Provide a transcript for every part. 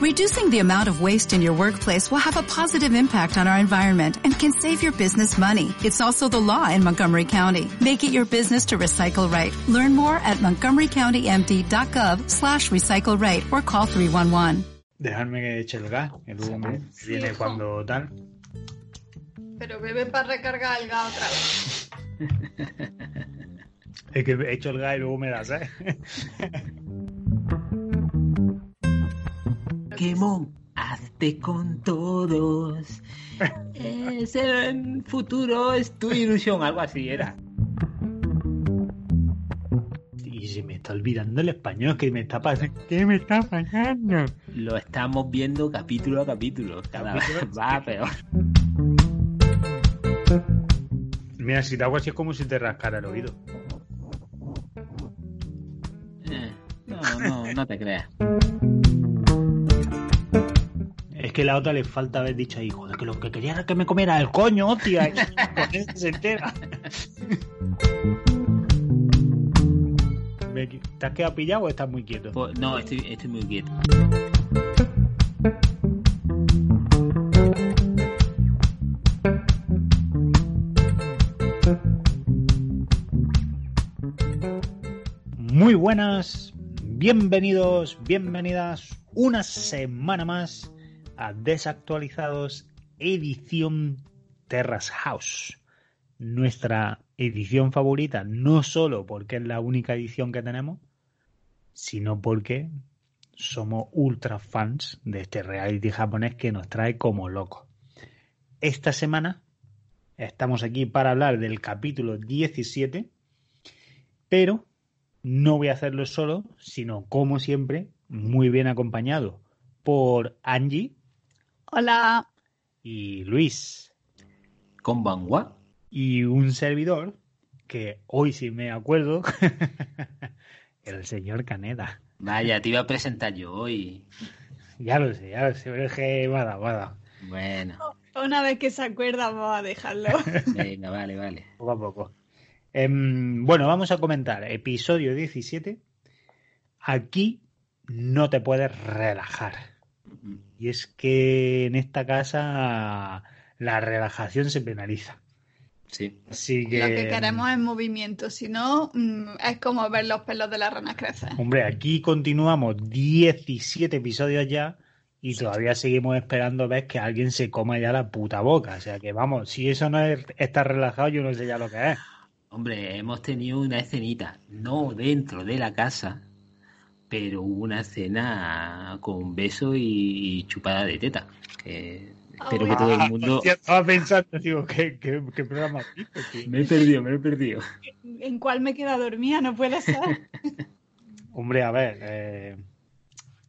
Reducing the amount of waste in your workplace will have a positive impact on our environment and can save your business money. It's also the law in Montgomery County. Make it your business to recycle right. Learn more at montgomerycountymd.gov slash recycle right or call 311. Dejarme que eche el gas, que luego me Sí, viene hijo. cuando tal. Pero bebe para recargar el gas otra vez. Es que he hecho el gas y luego me das, ¿eh? Pokémon, hazte con todos. Es el futuro, es tu ilusión, algo así era. Y se me está olvidando el español, que me está pasando. ¿Qué me está pasando? Lo estamos viendo capítulo a capítulo, cada vez va peor. Mira, si te hago así es como si te rascara el oído. Eh, No, no, no te creas. Es que la otra le falta haber dicho ahí, joder, que lo que quería era que me comiera el coño, hostia. y con eso se entera. ¿Te has quedado pillado o estás muy quieto? Pues, no, estoy, estoy muy quieto. Muy buenas, bienvenidos, bienvenidas una semana más a Desactualizados edición Terras House. Nuestra edición favorita, no solo porque es la única edición que tenemos, sino porque somos ultra fans de este reality japonés que nos trae como locos. Esta semana estamos aquí para hablar del capítulo 17, pero no voy a hacerlo solo, sino como siempre, muy bien acompañado por Angie Hola. y Luis Con Banwa. y un servidor que hoy sí me acuerdo, el señor Caneda. Vaya, te iba a presentar yo hoy. Ya lo sé, ya lo sé, pero es que ha dado, Bueno, Una vez que se acuerda, vamos a dejarlo. venga, vale, vale. poco a poco. Em, bueno, vamos a comentar episodio 17. Aquí no te puedes relajar. Y es que en esta casa la relajación se penaliza. Sí. Así que, Lo que queremos es movimiento, si no, mm, es como ver los pelos de las ranas crecer. hombre, aquí continuamos 17 episodios ya y todavía seguimos esperando ver que alguien se coma ya la puta boca. O sea que vamos, si eso no es estar relajado, yo no sé ya lo que es. Hombre, hemos tenido una escenita, no dentro de la casa, pero hubo una escena con beso y chupada de teta. Que espero que todo el mundo... Hostia, estaba pensando, digo, ¿qué, qué, qué programa visto, tío? Me he perdido, me he perdido. ¿En cuál me queda dormida? No puede ser. Hombre, a ver, eh,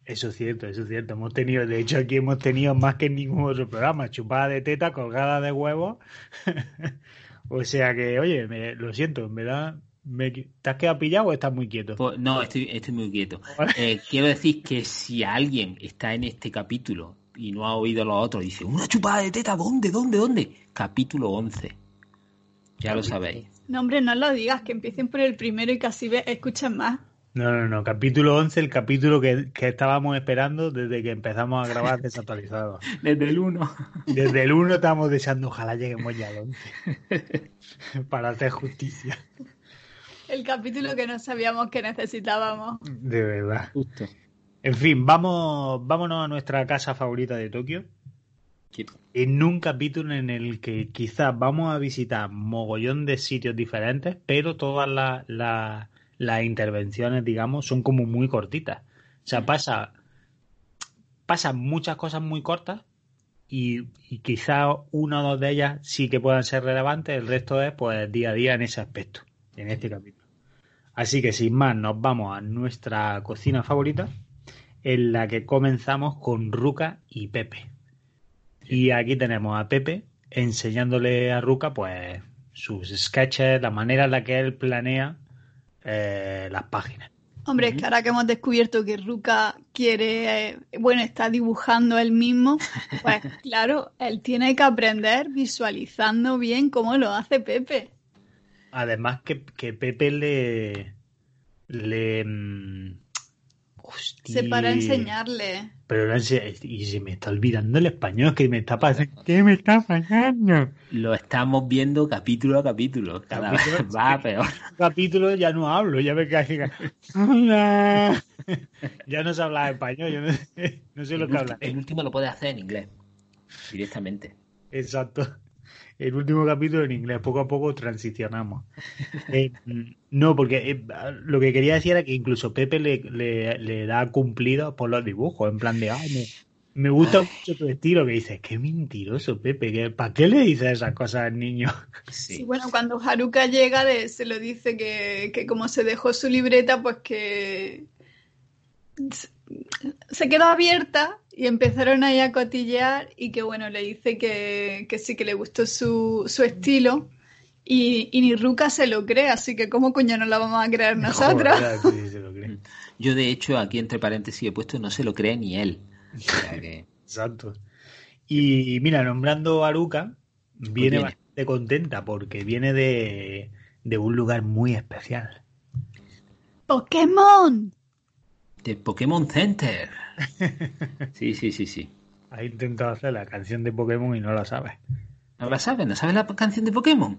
eso es cierto, eso es cierto. Hemos tenido, de hecho, aquí hemos tenido más que en ningún otro programa, chupada de teta, colgada de huevos. o sea que, oye, me- lo siento, en verdad, me, ¿te has quedado pillado o estás muy quieto? Pues, no, estoy, estoy muy quieto. Eh, quiero decir que si alguien está en este capítulo y no ha oído los otros, dice, una chupada de teta, ¿dónde, dónde, dónde? Capítulo 11. Ya lo sabéis. No, hombre, no lo digas, que empiecen por el primero y casi ve, escuchen más. No, no, no, capítulo 11, el capítulo que, que estábamos esperando desde que empezamos a grabar desactualizado. Desde el 1. Desde el 1 estamos deseando, ojalá lleguemos ya al 11. Para hacer justicia. El capítulo que no sabíamos que necesitábamos. De verdad. Justo. En fin, vamos, vámonos a nuestra casa favorita de Tokio. En un capítulo en el que quizás vamos a visitar mogollón de sitios diferentes, pero todas las las- las intervenciones, digamos, son como muy cortitas. O sea, pasa, pasan muchas cosas muy cortas y, y quizás una o dos de ellas sí que puedan ser relevantes, el resto es pues día a día en ese aspecto, en este capítulo. Así que sin más, nos vamos a nuestra cocina favorita, en la que comenzamos con Ruka y Pepe. Y aquí tenemos a Pepe enseñándole a Ruka, pues, sus sketches, la manera en la que él planea eh, las páginas. Hombre, es que ahora que hemos descubierto que Ruka quiere, eh, bueno, está dibujando él mismo, pues claro, él tiene que aprender visualizando bien cómo lo hace Pepe. Además que, que Pepe le... le mm, Se para a enseñarle. Pero y se me está olvidando el español, que me está pasando. ¿Qué me está pasando? Lo estamos viendo capítulo a capítulo. Cada vez va peor. Capítulo ya no hablo, ya me casi. ya no se habla español, yo no, sé, lo que habla. El último lo puede hacer en inglés, directamente. Exacto el último capítulo en inglés, poco a poco transicionamos. Eh, no, porque eh, lo que quería decir era que incluso Pepe le, le, da cumplido por los dibujos, en plan de, ay, me, gusta mucho tu estilo, que dices, qué mentiroso Pepe, ¿para qué le dices esas cosas al niño? Sí, bueno, cuando Haruka llega se lo dice que, que como se dejó su libreta, pues que se quedó abierta y empezaron ahí a cotillear y que bueno, le dice que, sí que le gustó su, estilo y, ni Ruka se lo cree, así que ¿cómo coño no la vamos a creer nosotros? Yo de hecho aquí entre paréntesis he puesto no se lo cree ni él. Exacto. Y mira, nombrando a Ruka, pues viene, bastante contenta porque viene de, de un lugar muy especial. ¡Pokémon! De Pokémon Center. Sí, sí, sí, sí. Ha intentado hacer la canción de Pokémon y no la sabes. ¿No la sabes? ¿No sabes la canción de Pokémon?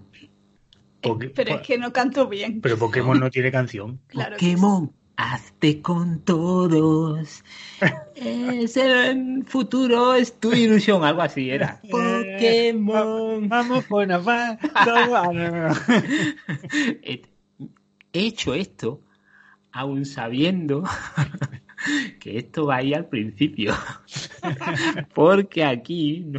pero es que no canto bien. Pero Pokémon no tiene canción. Pokémon, hazte con todos. es el futuro, es tu ilusión, algo así era. Pokémon. Vamos, buena, va. He hecho esto aún sabiendo que esto va ahí al principio. Porque aquí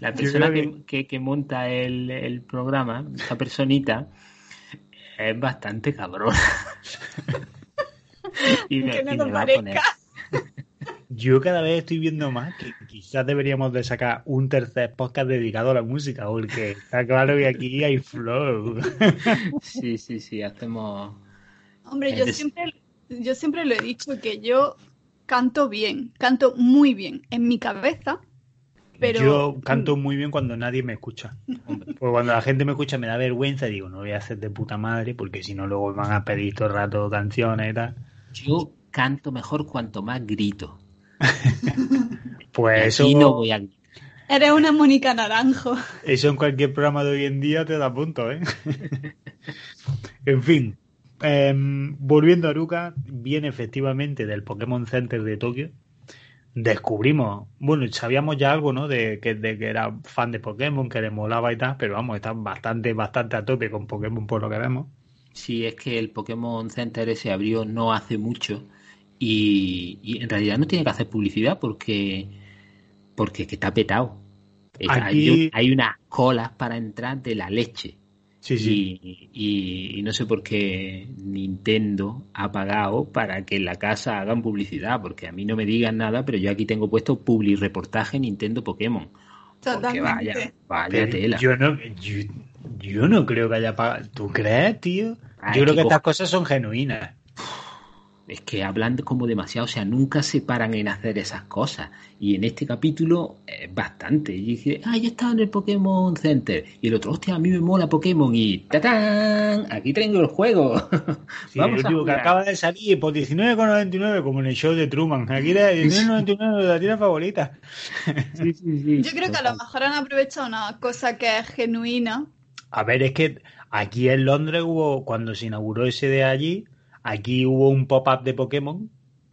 la persona que, monta el, programa, esa personita, es bastante cabrona. y me, va a poner. Yo cada vez estoy viendo más que quizás deberíamos de sacar un tercer podcast dedicado a la música, porque está claro que aquí hay flow. Sí, sí, sí, hacemos... Hombre, yo siempre, yo siempre lo he dicho que yo canto bien, canto muy bien en mi cabeza, pero... Yo canto muy bien cuando nadie me escucha. Porque cuando la gente me escucha me da vergüenza y digo, no voy a hacer de puta madre porque si no luego van a pedir todo el rato canciones y tal. Yo canto mejor cuanto más grito. pues eso. no voy a Eres una Mónica Naranjo. Eso en cualquier programa de hoy en día te da punto, ¿eh? en fin. Em, volviendo a Aruka, viene efectivamente del Pokémon Center de Tokio. Descubrimos, bueno, sabíamos ya algo, ¿no? De que, de que era fan de Pokémon, que le molaba y tal, pero vamos, está bastante, bastante a tope con Pokémon por lo que vemos. Sí, es que el Pokémon Center se abrió no hace mucho y, en realidad no tiene que hacer publicidad porque porque está petado. Hay, hay, unas colas para entrar de la leche. Sí, sí. Y, no sé por qué Nintendo ha pagado para que en la casa hagan publicidad, porque a mí no me digan nada, pero yo aquí tengo puesto public reportaje Nintendo Pokémon. Porque vaya, vaya tela. Yo no, yo, no creo que haya pagado. ¿Tú crees, tío? yo creo que estas cosas son genuinas es que hablan como demasiado, o sea, nunca se paran en hacer esas cosas. Y en este capítulo es bastante. Y dice, ah, ya estaba en el Pokémon Center. Y el otro, hostia, a mí me mola Pokémon. Y ¡tatán! Aquí tengo el juego. Sí, Vamos el que acaba de salir por 19,99, como en el show de Truman. Aquí era 19,99 de la tienda favorita. Sí, sí, sí. Yo creo que a lo mejor han aprovechado una cosa que es genuina. A ver, es que aquí en Londres hubo, cuando se inauguró ese de allí, Aquí hubo un pop-up de Pokémon,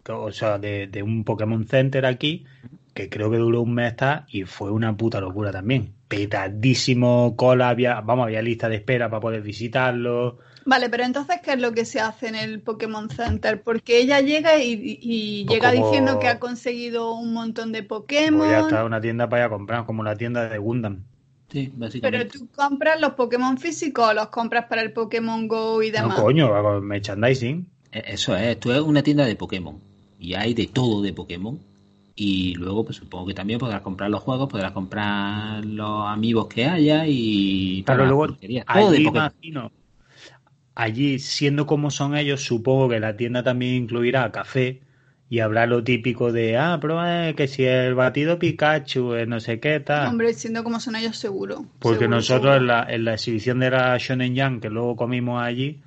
o sea, de, un Pokémon Center aquí, que creo que duró un mes y fue una puta locura también. Petadísimo cola, había, vamos, había lista de espera para poder visitarlo. Vale, pero entonces, ¿qué es lo que se hace en el Pokémon Center? Porque ella llega y, pues llega diciendo que ha conseguido un montón de Pokémon. Pues ya está, una tienda para ir a comprar, como la tienda de Gundam. Sí, básicamente. Pero tú compras los Pokémon físicos o los compras para el Pokémon Go y demás. No, coño, merchandising. E, eso es, esto es una tienda de Pokémon. Y hay de todo de Pokémon. Y luego, pues supongo que también podrás comprar los juegos, podrás comprar los amigos que haya y. Pero luego, allí imagino, allí, siendo como son ellos, supongo que la tienda también incluirá café y habrá lo típico de, ah, prueba que si el batido Pikachu, no sé qué tal. Hombre, siendo como son ellos, seguro. Porque nosotros En, la, en la exhibición de la Shonen Young, que luego comimos allí,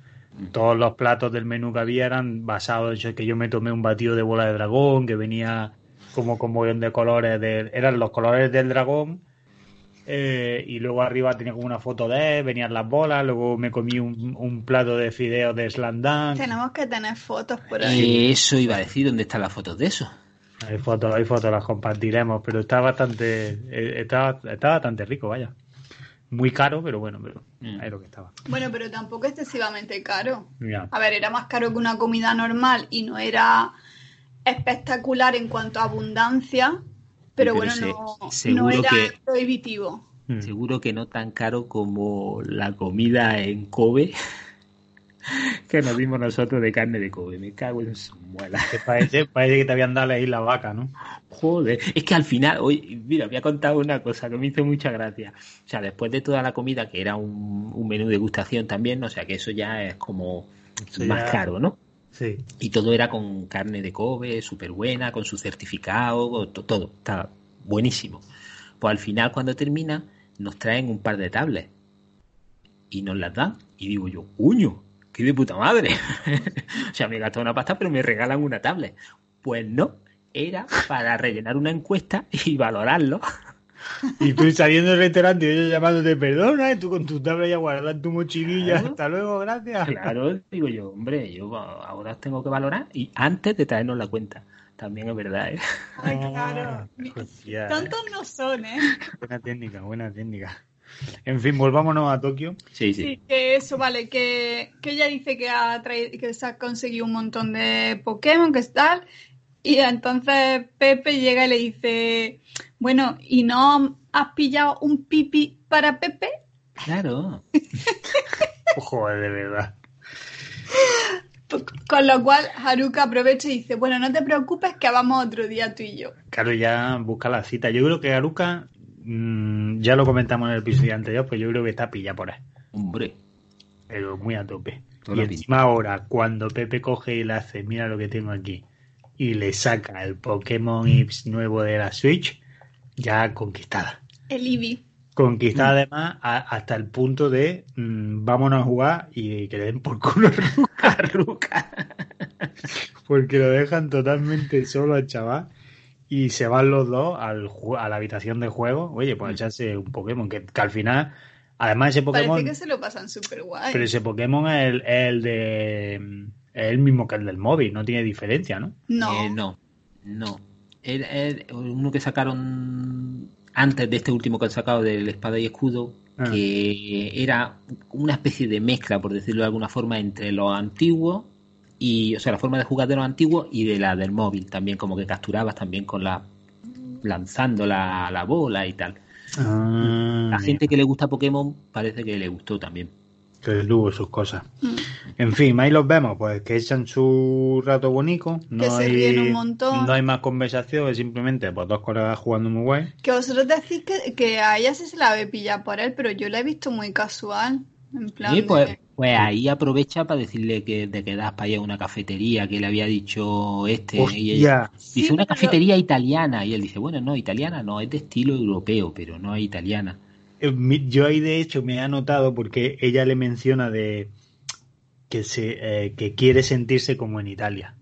Todos los platos del menú que había eran basados en que yo me tomé un batido de bola de dragón, que venía como con mogollón de colores, de, eran los colores del dragón, eh, y luego arriba tenía como una foto de él, venían las bolas, luego me comí un, un plato de fideos de slandán. Tenemos que tener fotos por ahí. Eso iba a decir, ¿dónde están las fotos de eso? Hay fotos, hay fotos, las compartiremos, pero está bastante, eh, está, está bastante rico, vaya. Muy caro, pero bueno, pero Mm. es lo que estaba. Bueno, pero tampoco excesivamente caro. A ver, era más caro que una comida normal y no era espectacular en cuanto a abundancia, pero, Pero bueno, se- no, era que- prohibitivo. Mm. Seguro que no tan caro como la comida en Kobe que nos dimos nosotros de carne de Kobe. Me cago en su muela. Que parece, parece que te habían dado ahí la vaca, ¿no? Joder, es que al final, hoy, mira, me ha contado una cosa que me hizo mucha gracia. O sea, después de toda la comida, que era un, un menú de degustación también, o sea, que eso ya es como Eso más ya- caro, ¿no? Y todo era con carne de Kobe, súper buena, con su certificado, todo, está buenísimo. Pues al final, cuando termina, nos traen un par de tablets y nos las dan. Y digo yo, ¡uño! ¡Qué de puta madre! o sea, me he gastado una pasta, pero me regalan una tablet. Pues no, era para rellenar una encuesta y valorarlo. Y tú saliendo del restaurante y ellos llamándote perdona, y tú con tu tabla ya guardada en tu mochililla. Claro. Hasta luego, gracias. Claro, digo yo, hombre, yo ahora tengo que valorar y antes de traernos la cuenta. También es verdad, ¿eh? Ay, claro. Hostia, Tantos no son, ¿eh? buena técnica, buena técnica. En fin, volvámonos a Tokio. Sí, Sí, sí. que eso, vale, que, que ella dice que, ha traído, que se ha conseguido un montón de Pokémon, que es tal, y entonces Pepe llega y le dice, bueno, ¿y no has pillado un pipi para Pepe? Claro. Ojo, de verdad. Con lo cual Haruka aprovecha y dice, bueno, no te preocupes que vamos otro día tú y yo. Claro, ya busca la cita. Yo creo que Aruka, mm, ya lo comentamos en el episodio anterior, pues yo creo que está pilla por ahí. Hombre. Pero muy a tope. Toda y la encima ahora, cuando Pepe coge y le hace, mira lo que tengo aquí, y le saca el Pokémon Ips nuevo de la Switch, ya conquistada. El Eevee. Conquistada además a- hasta el punto de mm, vámonos a jugar y que le den por culo a Ruka, Ruka. Porque lo dejan totalmente solo al chaval y se van los dos al, a la habitación de juego. Oye, pues a echarse un Pokémon, que, que al final, además ese Pokémon... Parece que se lo pasan súper guay. Pero ese Pokémon es el, es el de. Es el mismo que el del móvil, no tiene diferencia, ¿no? No. Eh, no, no. Era, era uno que sacaron antes de este último que han sacado del Espada y Escudo, Ah. que era una especie de mezcla, por decirlo de alguna forma, entre los antiguos y, o sea, la forma de jugar de los antiguos y de la del móvil, también como que capturabas también con la lanzando la, la bola y tal. Ah, La gente que le gusta Pokémon parece que le gustó también. Que tuvo sus cosas. Mm. En fin, ahí los vemos, pues que echan su rato bonito. No Que se hay, ríen un montón. No hay más conversación, es simplemente pues, dos colegas jugando muy guay. Que vosotros decís que, que a ella sí se la ve pillar por él, pero yo la he visto muy casual. En plan Sí, pues, de- pues ahí aprovecha para decirle que te quedas para ir a una cafetería que le había dicho este. y ella dice Sí, una pero- cafetería italiana. Y él dice, bueno, no, italiana no, es de estilo europeo, pero no es italiana. Eh, mi- yo ahí de hecho me he anotado porque ella le menciona de que se eh, que quiere sentirse como en Italia.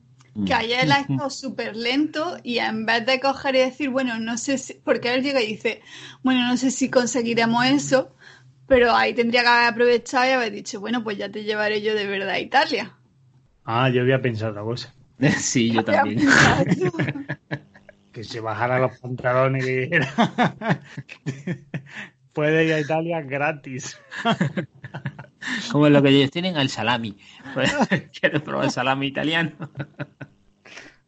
Que ayer él ha estado súper lento y en vez de coger y decir, bueno, no sé si, porque él llega y dice, bueno, no sé si conseguiremos eso, pero ahí tendría que haber aprovechado y haber dicho, bueno, pues ya te llevaré yo de verdad a Italia. Ah, yo había pensado otra cosa. sí, yo también. que se bajara los pantalones y que dijera puede ir a Italia gratis. Como es lo que ellos tienen al salami. ¿Quieres probar el salami italiano?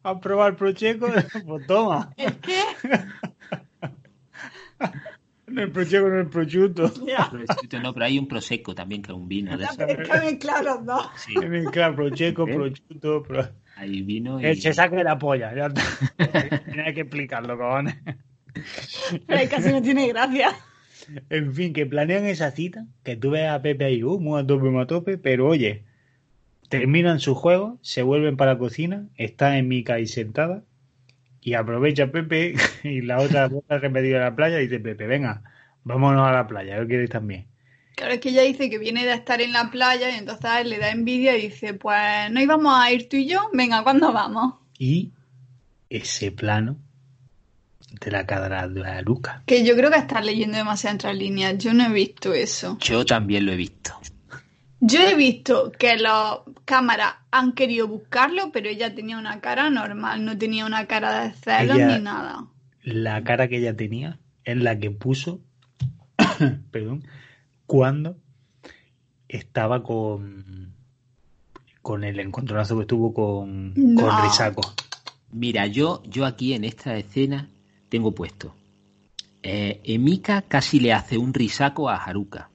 ¿Has probado el procheco? Pues toma. ¿El qué? No el procheco, no el prosciutto. No, pero hay un prosecco también, que es un vino de eso. es que mezclar los dos. Sí, Claro, procheco, ¿Eh? prosciutto. Pro... hay vino y... El se saque la polla. Ya. Tienes que explicarlo, cojones. Pero ahí casi no tiene gracia. En fin, que planean esa cita, que tú ves a Pepe ahí, uh, muy a tope, muy a tope, pero oye, terminan su juego, se vuelven para la cocina, está en Mica ahí sentada, y aprovecha Pepe y la otra vuelta repetida a la playa y dice Pepe, venga, vámonos a la playa, yo quiero ir también. Claro, es que ella dice que viene de estar en la playa y entonces a él le da envidia y dice, pues no íbamos a ir tú y yo, venga, ¿cuándo vamos? Y ese plano de la cara de la Luca. Que yo creo que estás leyendo demasiado entre líneas, yo no he visto eso. Yo también lo he visto. Yo he visto que las cámaras han querido buscarlo, pero ella tenía una cara normal, no tenía una cara de celos Ella- ni nada. La cara que ella tenía es la que puso, perdón, cuando estaba con con el encontronazo que tuvo con, No. con Risaco. Mira, yo, yo aquí en esta escena tengo puesto. eh, Emika casi le hace un risaco a Haruka.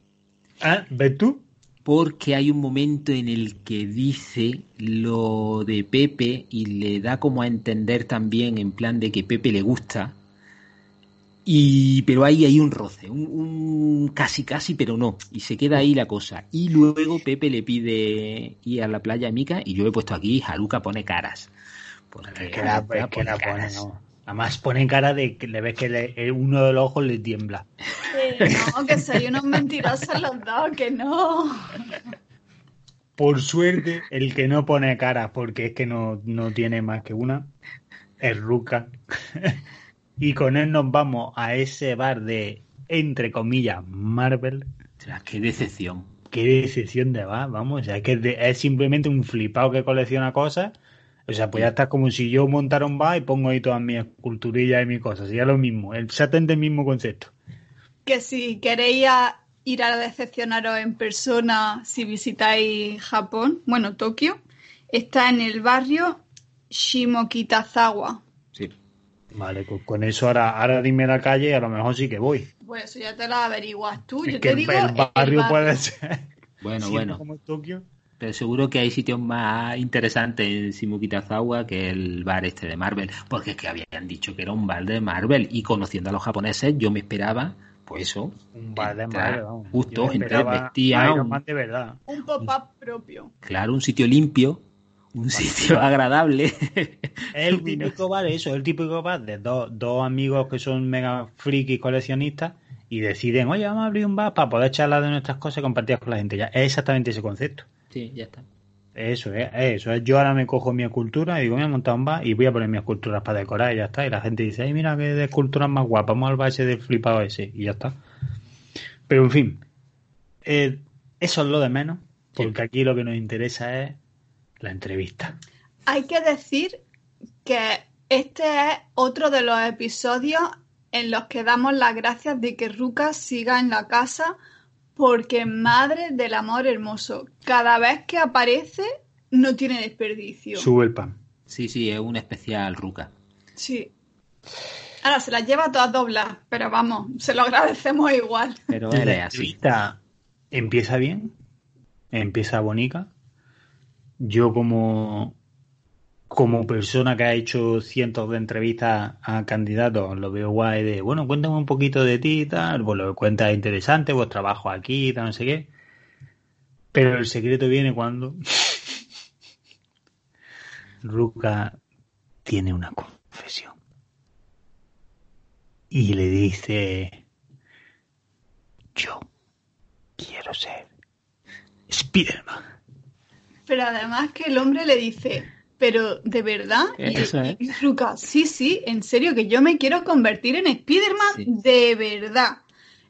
Ah, ¿ves tú? Porque hay un momento en el que dice lo de Pepe y le da como a entender también en plan de que Pepe le gusta. Y, pero ahí hay un roce, un, un casi casi, pero no. Y se queda ahí la cosa. Y luego Pepe le pide ir a la playa a Mika y yo he puesto aquí, Haruka pone caras. Porque Es que la, Haruka es que la pone, caras. no. Además pone cara de que le ves que le- eh, uno de los ojos le tiembla. Que no, que soy unos mentirosos los dos, que no. Por suerte, el que no pone cara, porque es que no, no tiene más que una, es Ruka. y con él nos vamos a ese bar de, entre comillas, Marvel. Qué decepción. Qué decepción de bar, vamos. O sea, es que es simplemente un flipado que colecciona cosas. O sea, pues ya está como si yo montara un bar y pongo ahí todas mis esculturillas y mis cosas. Sería lo mismo, exactamente el mismo concepto. Que si queréis ir a decepcionaros en persona si visitáis Japón, bueno, Tokio, está en el barrio Shimokitazawa. Sí. Vale, pues con eso ahora, ahora dime la calle y a lo mejor sí que voy. Pues eso ya te lo averiguas tú. Es Yo que te el, digo. el el barrio puede ser. Bueno, bueno. como Tokio. Pero seguro que hay sitios más interesantes en Shimokitazawa que el bar este de Marvel. Porque es que habían dicho que era un bar de Marvel. Y conociendo a los japoneses, yo me esperaba, pues eso. Un bar de Marvel. Justo, gente. Iron un- Man de verdad. Un pop-up propio. claro, un sitio limpio. Un sitio agradable. Es el típico bar, eso, es el típico bar de dos, dos amigos que son mega frikis coleccionistas y deciden, oye, vamos a abrir un bar para poder charlar de nuestras cosas y compartirlas con la gente. Ya, es exactamente ese concepto. Sí, ya está. Eso es, eso es. Yo ahora me cojo mi escultura y digo, voy a montar un bar y voy a poner mis esculturas para decorar y ya está. Y la gente dice, ay, mira qué de esculturas más guapas, vamos al bar ese del flipado ese y ya está. Pero en fin, eh, eso es lo de menos, porque aquí lo que nos interesa es la entrevista. Hay que decir que este es otro de los episodios en los que damos las gracias de que Ruka siga en la casa porque madre del amor hermoso. Cada vez que aparece no tiene desperdicio. Sube el pan. Sí, sí, es un especial Ruka. Sí. Ahora se las lleva todas dobladas, pero vamos, se lo agradecemos igual. Pero él es así. empieza bien, empieza bonita. Yo como, como persona que ha hecho cientos de entrevistas a candidatos, lo veo guay de, bueno, cuéntame un poquito de ti tal, pues lo interesante, vos trabajo aquí tal, no sé qué. Pero el secreto viene cuando Ruka tiene una confesión. Y le dice, yo quiero ser Spiderman. Pero además que el hombre le dice, pero ¿de verdad? Eso es. y Ruka, sí, sí, en serio, que yo me quiero convertir en Spiderman Sí. de verdad.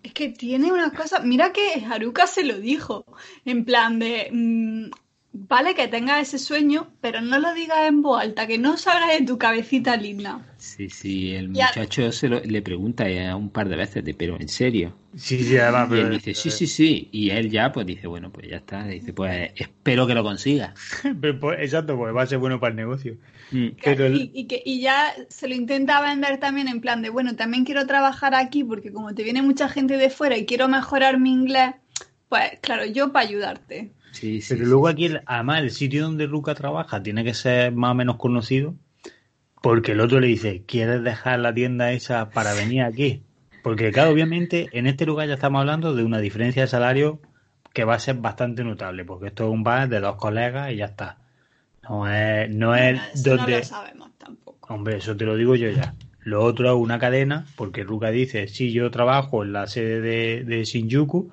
Es que tiene una cosa, mira que Haruka se lo dijo, en plan de, mm, vale que tengas ese sueño, pero no lo digas en voz alta, que no salga de tu cabecita linda. Sí, sí, el muchacho se lo- le pregunta ya un par de veces, de, pero en serio. Sí, sí, además, Y él dice, sí, sí, sí. Y él ya, pues dice, bueno, pues ya está. Dice, pues espero que lo consiga. pero, pues, exacto, porque va a ser bueno para el negocio. Mm. Pero el- y, y que, y ya se lo intenta vender también en plan de, bueno, también quiero trabajar aquí porque como te viene mucha gente de fuera y quiero mejorar mi inglés, pues claro, yo para ayudarte. Sí, sí. Pero sí, luego aquí, el- además, el sitio donde Luca trabaja tiene que ser más o menos conocido, porque el otro le dice, ¿quieres dejar la tienda esa para venir aquí? Porque, claro, obviamente, en este lugar ya estamos hablando de una diferencia de salario que va a ser bastante notable, porque esto es un bar de dos colegas y ya está. No es, no es Eso no donde... lo sabemos tampoco. Hombre, eso te lo digo yo ya. Lo otro es una cadena, porque Ruka dice, sí, yo trabajo en la sede de, de Shinjuku,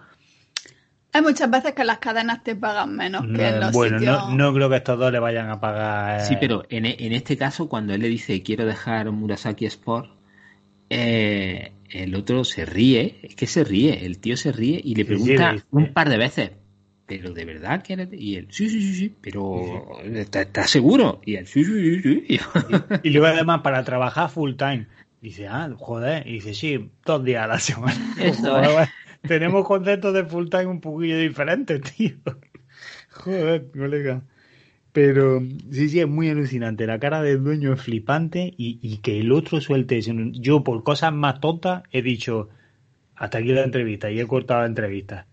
Hay muchas veces que las cadenas te pagan menos que en los bueno, sitios... no, no creo que estos dos le vayan a pagar. eh, Sí, pero en, e- en este caso, cuando él le dice quiero dejar Murasaki Sport, eh, el otro se ríe, es que se ríe, el tío se ríe y le pregunta sí, sí. un par de veces, ¿pero de verdad quieres? Y él, sí, sí, sí, sí, pero ¿estás seguro? Y él, sí, sí, sí, sí. Y luego además para trabajar full time. Dice, ah, joder. Y dice, sí, dos días a la semana. Eso Joder, Tenemos conceptos de full time un poquillo diferentes, tío. Joder, colega. Pero sí, sí, es muy alucinante. La cara del dueño es flipante y, y que el otro suelte eso. Yo, por cosas más tontas, he dicho hasta aquí la entrevista y he cortado la entrevista.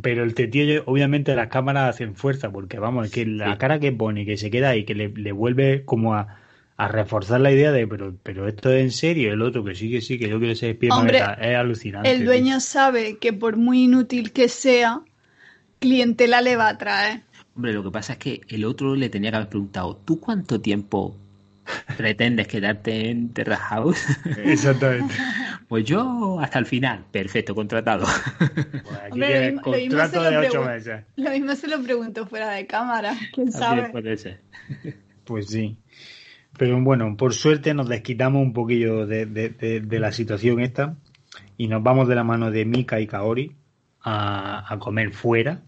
Pero el tío, obviamente, las cámaras hacen fuerza porque, vamos, es que la cara que pone, que se queda ahí, que le, le vuelve como a, a reforzar la idea de, pero, pero esto es en serio, el otro que sí, que sí, que yo quiero ser Spiderman, Hombre, es alucinante. El tío. dueño sabe que por muy inútil que sea, clientela le va a traer. Hombre, lo que pasa es que el otro le tenía que haber preguntado, ¿tú cuánto tiempo pretendes quedarte en Terra House? Exactamente. Pues yo hasta el final. Perfecto, contratado. Pues aquí Hombre, lo de lo ocho meses. Lo mismo se lo pregunto fuera de cámara, quién Así sabe. puede ser. Pues sí. Pero bueno, por suerte nos desquitamos un poquillo de, de- de- de la situación esta y nos vamos de la mano de Mika y Kaori a, a comer fuera.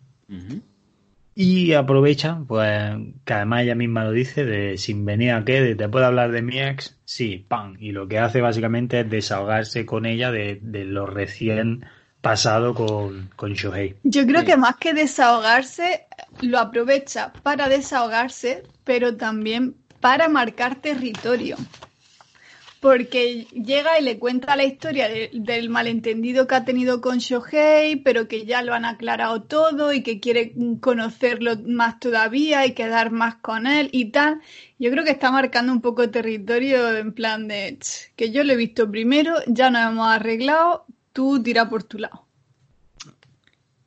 Y aprovecha, pues, que además ella misma lo dice, de sin venir a qué, de te puedo hablar de mi ex, sí, pan. Y lo que hace básicamente es desahogarse con ella de, de lo recién pasado con, con Shohei. Yo creo Sí. que más que desahogarse, lo aprovecha para desahogarse, pero también para marcar territorio. Porque llega y le cuenta la historia de- del malentendido que ha tenido con Shohei, pero que ya lo han aclarado todo y que quiere conocerlo más todavía y quedar más con él y tal. Yo creo que está marcando un poco territorio en plan de "Ch, que yo lo he visto primero, ya nos hemos arreglado, tú tira por tu lado.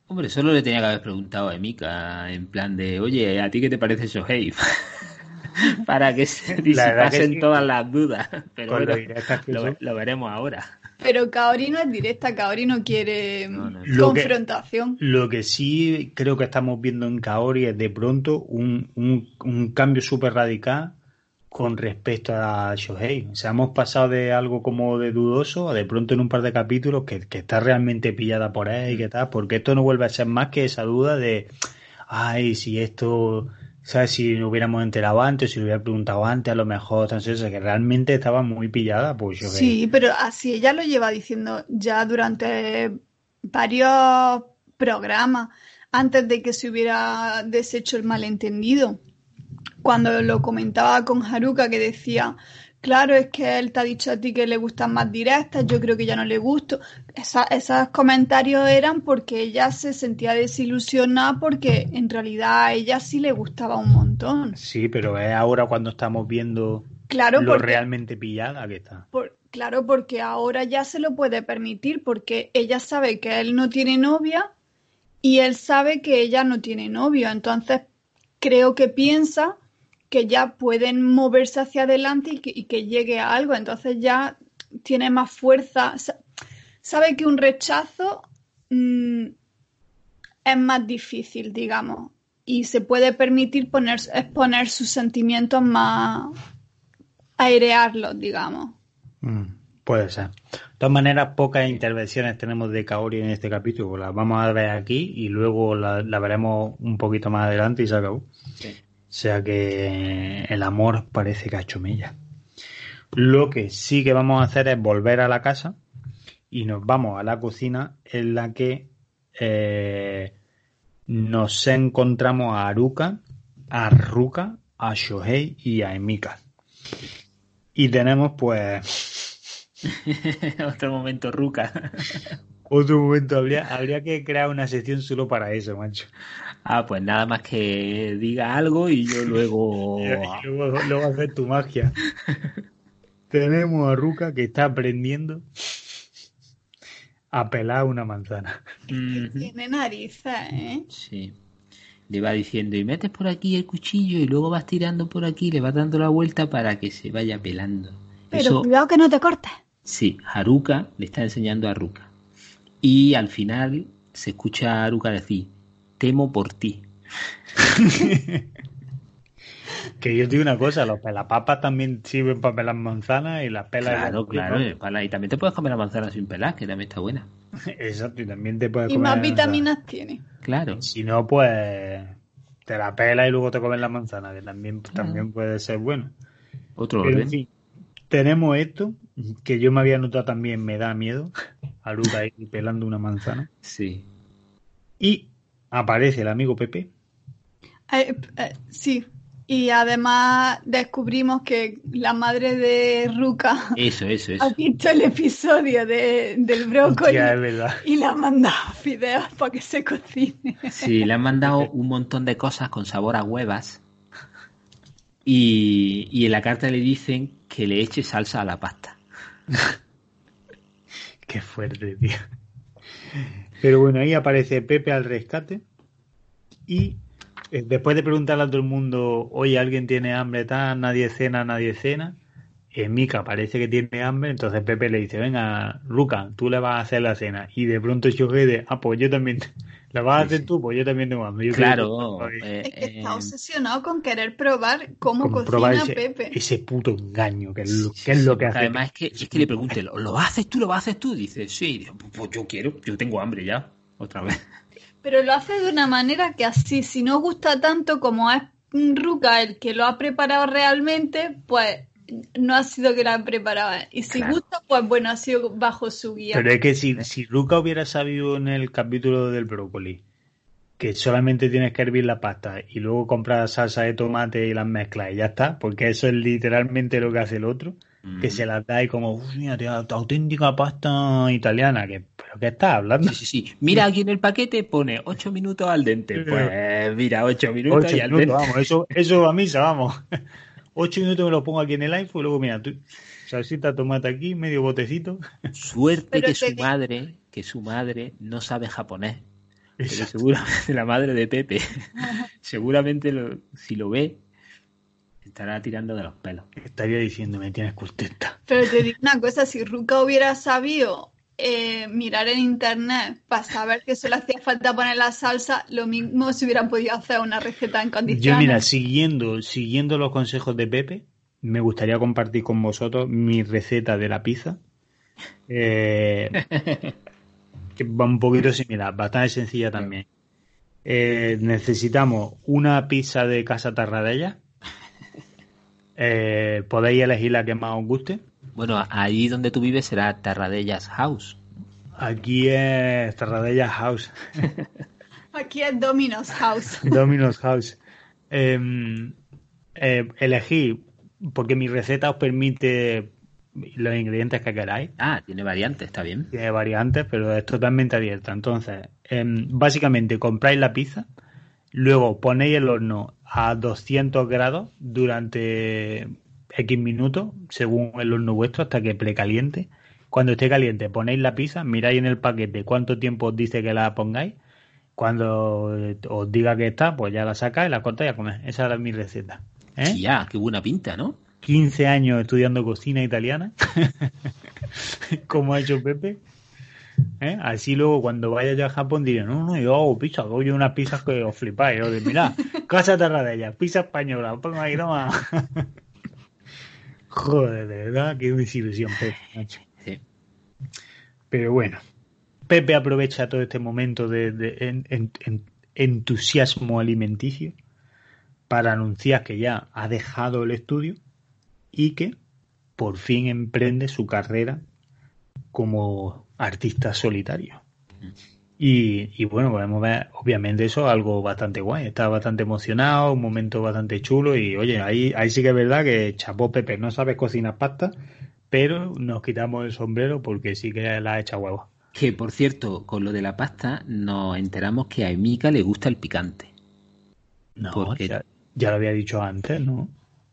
Hombre, solo le tenía que haber preguntado a Emika en plan de, oye, ¿a ti qué te parece Shohei? Para que se que disipasen sí. todas las dudas. Pero lo veremos ahora. Pero Kaori no es directa, Kaori no quiere mm, No, no. Lo que- confrontación. Lo que sí creo que estamos viendo en Kaori es de pronto un, un, un cambio súper radical con respecto a Shohei. O sea, hemos pasado de algo como de dudoso a de pronto en un par de capítulos que, que está realmente pillada por él y que tal, porque esto no vuelve a ser más que esa duda de, ay, si esto, ¿sabes? Si lo hubiéramos enterado antes, si lo hubiera preguntado antes, a lo mejor, entonces, que realmente estaba muy pillada Shohei. Sí, pero así ella lo lleva diciendo ya durante varios programas antes de que se hubiera deshecho el malentendido. Cuando lo comentaba con Haruka que decía, claro, es que él te ha dicho a ti que le gustan más directas, yo creo que ya no le gusto. Esa- esos comentarios eran porque ella se sentía desilusionada porque en realidad a ella sí le gustaba un montón. Sí, pero es ahora cuando estamos viendo Claro, lo porque realmente pillada que está. Por- claro, porque ahora ya se lo puede permitir, porque ella sabe que él no tiene novia y él sabe que ella no tiene novio. Entonces, creo que piensa que ya pueden moverse hacia adelante y que, y que llegue a algo. Entonces ya tiene más fuerza. Sa- Sabe que un rechazo mm, es más difícil, digamos, y se puede permitir poner, exponer sus sentimientos más, airearlos, digamos. Mm, puede ser. De todas maneras, pocas intervenciones tenemos de Kaori en este capítulo. Las vamos a ver aquí y luego la, la veremos un poquito más adelante y se acabó. Sí. O sea que el amor parece que ha hecho mella. Lo que sí que vamos a hacer es volver a la casa y nos vamos a la cocina en la que eh, nos encontramos a Aruka, a Ruka, a Shohei y a Emika. Y tenemos pues Otro momento, Ruka. otro momento, habría, habría que crear una sección solo para eso, macho. Ah, pues nada más que diga algo y yo luego... Y luego, luego hacer tu magia. Tenemos a Ruka que está aprendiendo a pelar una manzana. Tiene narices, ¿eh? Sí. Le va diciendo, y metes por aquí el cuchillo y luego vas tirando por aquí, le vas dando la vuelta para que se vaya pelando. Pero Eso, cuidado que no te cortes. sí, Haruka le está enseñando a Ruka. Y al final se escucha a Aruca decir, temo por ti. que yo digo una cosa, los pelapapas también sirven para pelar manzanas y las pelas... Claro, claro, y también te puedes comer la manzana sin pelar, que también está buena. Exacto, y también te puedes y comer... Y más vitaminas tiene. Claro. Si no, pues te la pelas y luego te comes la manzana, que también, también puede ser bueno. Otro Pero, en fin, tenemos esto, que yo me había notado también, me da miedo, a Luca ahí pelando una manzana. Sí. Y aparece el amigo Pepe. Eh, eh, sí, y además descubrimos que la madre de Ruka eso, eso, eso. ha visto el episodio de, del brócoli Hostia, es verdad. y le ha mandado fideos para que se cocine. Sí, le han mandado un montón de cosas con sabor a huevas. Y, y en la carta le dicen que le eche salsa a la pasta. Qué fuerte, tío. Pero bueno, ahí aparece Pepe al rescate y eh, después de preguntarle a todo el mundo, oye, ¿alguien tiene hambre? Tal, nadie cena, nadie cena. Eh, Mica parece que tiene hambre, entonces Pepe le dice, venga, Luca, tú le vas a hacer la cena. Y de pronto de, ah, pues yo también, la vas a hacer tú, pues yo también tengo hambre. Yo claro. Eh, es que está obsesionado con querer probar cómo cocina ese, Pepe. Ese puto engaño, que es lo que, es lo que hace. Además es que, es que le pregunte, ¿lo, ¿lo haces tú, lo haces tú? Dice, sí, pues yo quiero, yo tengo hambre ya, otra vez. Pero lo hace de una manera que así, si no gusta tanto como es Ruka el que lo ha preparado realmente, pues no ha sido ha preparado. Y si Claro. gusta, pues bueno, ha sido bajo su guía. Pero es que si, si Luca hubiera sabido en el capítulo del brócoli que solamente tienes que hervir la pasta y luego comprar salsa de tomate y las mezclas y ya está, porque eso es literalmente lo que hace el otro, que Mm. se las da y como, "Uf, mira, tío, auténtica pasta italiana, que, ¿pero qué estás hablando? Sí, sí, sí. Mira, aquí en el paquete pone 8 minutos al dente. Pues mira, 8 minutos Ocho y al minutos, dente. vamos, eso, eso a misa, vamos. Ocho minutos me lo pongo aquí en el iPhone y luego, mira, tú, salsita, tomate aquí, medio botecito. Suerte Pero que su digo- madre, que su madre no sabe japonés. Pero seguramente la madre de Pepe, seguramente lo- si lo ve, estará tirando de los pelos. Estaría diciendo, me tienes contenta. Pero te digo una cosa, si Ruka hubiera sabido eh, mirar en internet para saber que solo hacía falta poner la salsa, lo mismo se hubiera podido hacer una receta en Yo, condiciones. mira, siguiendo, siguiendo los consejos de Pepe, me gustaría compartir con vosotros mi receta de la pizza. Eh, que va un poquito similar, bastante sencilla también. Eh, necesitamos una pizza de casa Tarradella. Eh, podéis elegir la que más os guste. Bueno, ahí donde tú vives será Tarradellas House. Aquí es Tarradella House. Aquí es Domino's House. Domino's House. Eh, eh, elegí, porque mi receta os permite los ingredientes que queráis. Ah, tiene variantes, está bien. Tiene variantes, pero es totalmente abierta. Entonces, em, básicamente compráis la pizza, luego ponéis el horno a 200 grados durante X minutos, según el horno vuestro, hasta que precaliente. Cuando esté caliente, ponéis la pizza, miráis en el paquete cuánto tiempo os dice que la pongáis. Cuando eh, os diga que está, pues ya la sacáis, la cortáis y a comer. Esa era mi receta. ¿eh? Sí, ya, qué buena pinta, ¿no? 15 años estudiando cocina italiana, como ha hecho Pepe. ¿Eh? Así luego cuando vaya yo a Japón diré, no, no, yo hago pizza, hago yo unas pizzas que os flipáis. Yo de, mira, casa Tarradella, pizza española, pongo ahí nomás. Joder, de verdad, qué desilusión, Pepe. macho. Sí. Pero bueno, Pepe aprovecha todo este momento de, de en- en- en- entusiasmo alimenticio para anunciar que ya ha dejado el estudio y que por fin emprende su carrera como artista solitario. Y, y bueno, podemos ver, obviamente eso es algo bastante guay, está bastante emocionado, un momento bastante chulo y oye, ahí, ahí sí que es verdad que chapó Pepe, no sabes cocinar pasta, pero nos quitamos el sombrero porque sí que la ha hecho huevo. Que por cierto, con lo de la pasta, nos enteramos que a Emika le gusta el picante. No, Porque- ya, ya lo había dicho antes, ¿no?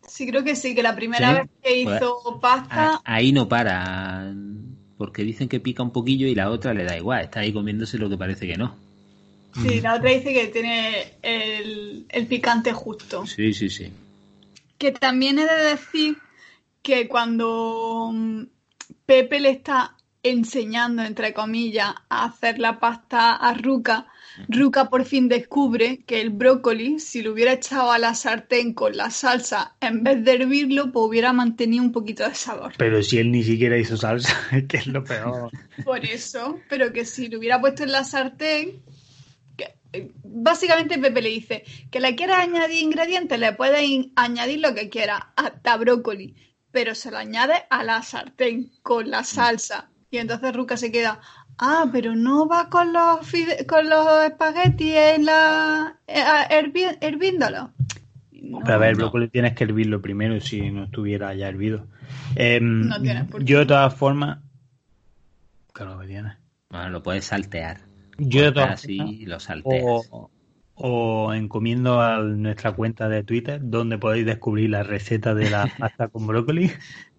Sí, creo que sí, que la primera ¿Sí? vez que hizo pasta, Ah, Ahí no para, porque dicen que pica un poquillo y la otra le da igual, está ahí comiéndose lo que parece que no. sí, la otra dice que tiene el, el picante justo. Sí, sí, sí. Que también he de decir que cuando mm, Pepe le está enseñando, entre comillas, a hacer la pasta a Ruka, Ruka por fin descubre que el brócoli, si lo hubiera echado a la sartén con la salsa en vez de hervirlo, pues hubiera mantenido un poquito de sabor. Pero si él ni siquiera hizo salsa, que es lo peor. Por eso, pero que si lo hubiera puesto en la sartén, eh, básicamente Pepe le dice que le quiera añadir ingredientes, le puedes añadir lo que quiera, hasta brócoli, pero se lo añade a la sartén con la salsa. Y entonces Ruka se queda, ah, pero no va con los, con los espaguetis en la, eh, herviéndolo. pero a ver, el brócoli tienes que hervirlo primero si no estuviera ya hervido. Em, yo de todas formas... Claro que tienes. Bueno, lo puedes saltear. Yo de todas así lo salteas. O, encomiendo a nuestra cuenta de Twitter donde podéis descubrir la receta de la pasta con brócoli.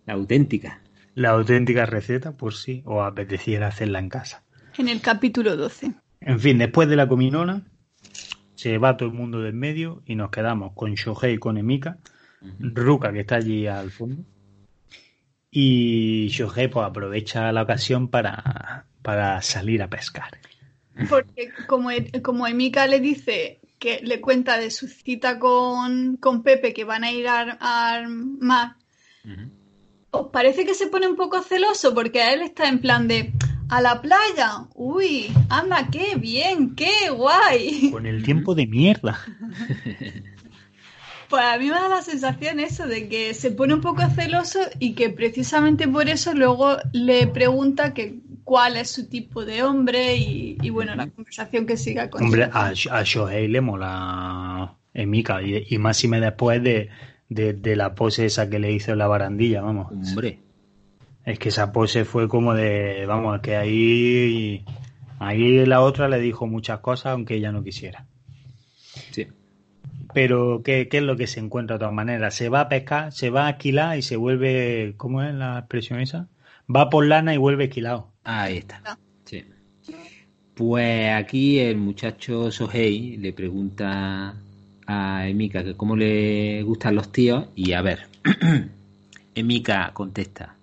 La auténtica la auténtica receta, pues sí, o apeteciera hacerla en casa. En el capítulo 12. En fin, después de la cominona, se va todo el mundo del medio y nos quedamos con Shohei y con Emika, Ruka que está allí al fondo. Y Shohei pues aprovecha la ocasión para, para salir a pescar. Porque como, como Emika le dice que le cuenta de su cita con, con Pepe que van a ir al mar, ¿Os parece que se pone un poco celoso? Porque él está en plan de a la playa. Uy, anda, qué bien, qué guay. Con el tiempo de mierda. Pues a mí me da la sensación eso de que se pone un poco celoso y que precisamente por eso luego le pregunta que cuál es su tipo de hombre y, bueno, la conversación que siga con Hombre, a, a Shohei le mola Emika y, y más si me después de, de, la pose esa que le hizo en la barandilla, vamos. Hombre. Es que esa pose fue como de, vamos, que ahí, ahí la otra le dijo muchas cosas aunque ella no quisiera. Sí. Pero, ¿qué, ¿qué, es lo que se encuentra de todas maneras? Se va a pescar, se va a esquilar y se vuelve, ¿cómo es la expresión esa? Va por lana y vuelve esquilado. Ahí está. Sí. Pues aquí el muchacho Sohei le pregunta a Emika que cómo le gustan los tíos y a ver, Emika contesta,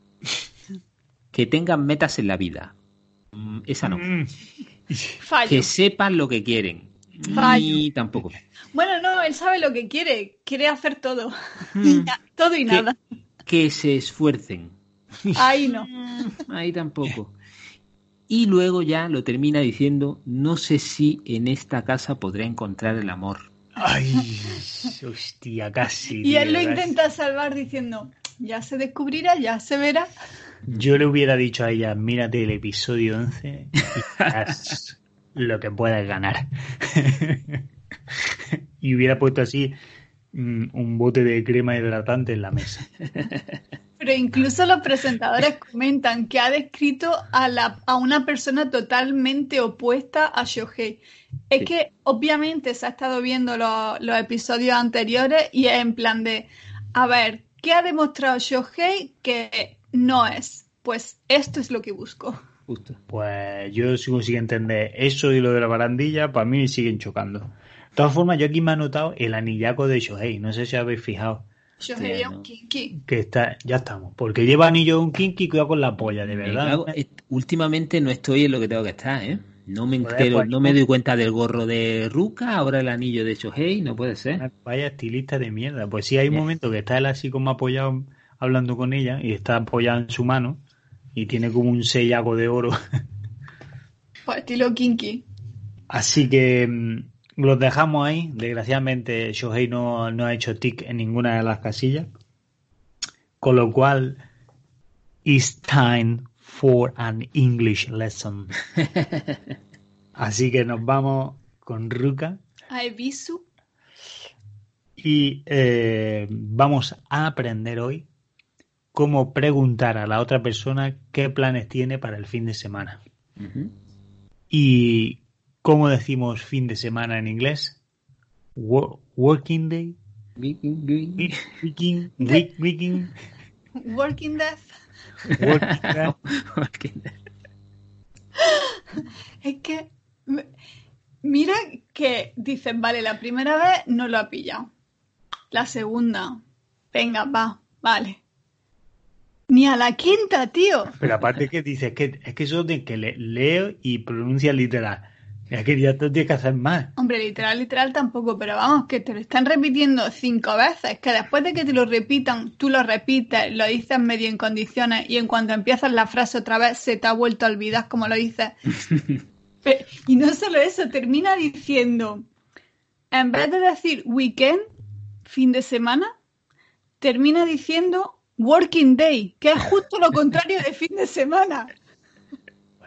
que tengan metas en la vida. Mm, esa no. Mm. Que sepan lo que quieren. Y tampoco. Bueno, no, él sabe lo que quiere. Quiere hacer todo. Mm. todo y nada. Que se esfuercen. Ahí no. Ahí tampoco. Y luego ya lo termina diciendo, no sé si en esta casa podré encontrar el amor. Ay, hostia, casi. Y él lo intenta salvar diciendo, ya se descubrirá, ya se verá. Yo le hubiera dicho a ella, mírate el episodio 11 y verás lo que puedas ganar. y hubiera puesto así mm, un bote de crema hidratante en la mesa. Pero incluso los presentadores comentan que ha descrito a, la, a una persona totalmente opuesta a Shohei. Es que obviamente se ha estado viendo los episodios anteriores y es en plan de, a ver, ¿qué ha demostrado Shohei que no es? Pues esto es lo que busco. Justo. Pues yo sigo sin entender eso y lo de la barandilla, para mí siguen chocando. De todas formas, yo aquí me he notado el anillaco de Shohei, no sé si habéis fijado. Shohei es un kinky. Que está, ya estamos, porque lleva anillo un kinky, cuidado con la polla, de verdad. últimamente no estoy en lo que tengo que estar, ¿eh? No me entero, pues, no me doy cuenta del gorro de Ruka, ahora el anillo de Shohei, no puede ser. Vaya estilista de mierda. Pues sí, hay un momento que está él así como apoyado hablando con ella y está apoyado en su mano y tiene como un sellago de oro. Pues estilo kinky. Así que mm, los dejamos ahí. Desgraciadamente Shohei no, no ha hecho tic en ninguna de las casillas. Con lo cual, it's time for an English lesson. Así que nos vamos con Ruka. A Ebisu. Y eh, vamos a aprender hoy cómo preguntar a la otra persona qué planes tiene para el fin de semana. Y cómo decimos fin de semana en inglés. working day. Weekend. Weekend. Weekend. Working death. es que mira que dicen, vale, la primera vez no lo ha pillado. La segunda, venga, va, vale. Ni a la quinta, tío. Pero aparte que dices que es que eso de que le, leo y pronuncia literal. Que ya te tienes que hacer más. Hombre, literal, literal tampoco, pero vamos, que te lo están repitiendo cinco veces, que después de que te lo repitan, tú lo repites, lo dices medio en condiciones y en cuanto empiezas la frase otra vez se te ha vuelto a olvidar como lo dices. y no solo eso, termina diciendo, en vez de decir weekend, fin de semana, termina diciendo working day, que es justo lo contrario de fin de semana.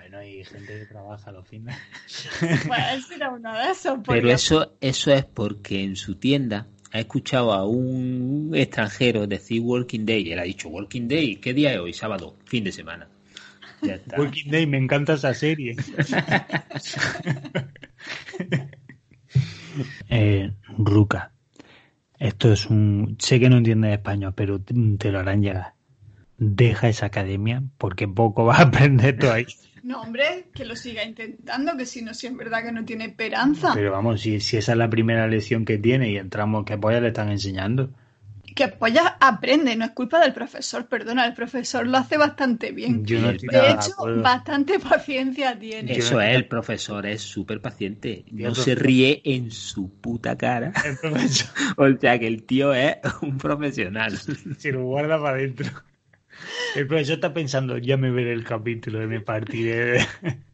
Bueno, hay gente que trabaja los fines. Pues será uno de esos. Pero eso, eso es porque en su tienda ha escuchado a un extranjero decir working day y él ha dicho working day, ¿qué día es hoy? Sábado, fin de semana. Ya está. Working Day, me encanta esa serie. eh, Ruca, esto es un... Sé que no entiendes español, pero te lo harán llegar. Deja esa academia porque poco vas a aprender tú ahí. No, hombre, que lo siga intentando, que si no, si es verdad que no tiene esperanza. Pero vamos, si, si esa es la primera lección que tiene y entramos, ¿qué polla le están enseñando? Que Polla aprende, no es culpa del profesor, perdona, el profesor lo hace bastante bien. Yo no estoy De nada hecho, bastante paciencia tiene. Eso es, el profesor es súper paciente. No se ríe en su puta cara. El profesor O sea que el tío es un profesional. se lo guarda para adentro. El profesor está pensando, ya me veré el capítulo y me partiré.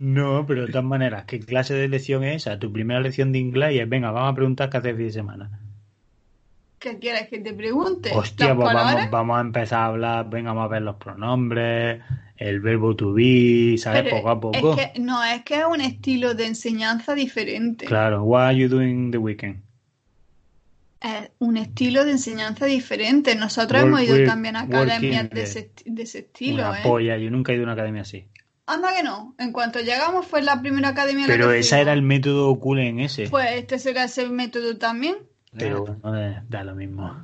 No, pero de todas maneras, ¿qué clase de lección es esa? Tu primera lección de inglés y es, venga, vamos a preguntar qué haces el fin de semana. ¿Qué quieres que te pregunte? Hostia, ¿Las pues vamos, vamos a empezar a hablar, venga, vamos a ver los pronombres, el verbo to be, ¿sabes? Pero poco a poco. Es que, no, es que es un estilo de enseñanza diferente. Claro, what are you doing the weekend? Es un estilo de enseñanza diferente. Nosotros Work hemos ido with- también a academias de ese, de ese estilo, Una ¿eh? polla, yo nunca he ido a una academia así. Anda que no. En cuanto llegamos fue la primera academia la Pero que ese era el fuimos. método cool en ese. Pues este será ese método también. Pero bueno, eh, da lo mismo.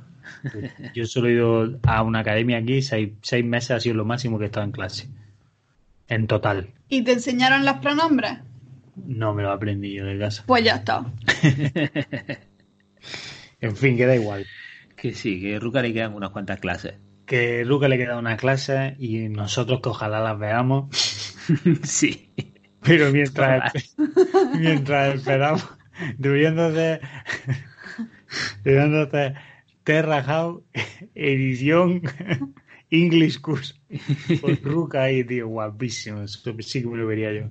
Yo solo he ido a una academia aquí, seis, seis meses ha sido lo máximo que he estado en clase. En total. ¿Y te enseñaron los pronombres? No me lo aprendí yo de casa. Pues ya está. En fin, queda igual. Que sí, que a Ruca le quedan unas cuantas clases. Que Luca le queda una clase y nosotros que ojalá las veamos. sí. Pero mientras, mientras esperamos, deberían de hacer, deberían de hacer Terra House edición English Course con Ruca ahí, tío, guapísimo. Sí que me lo vería yo.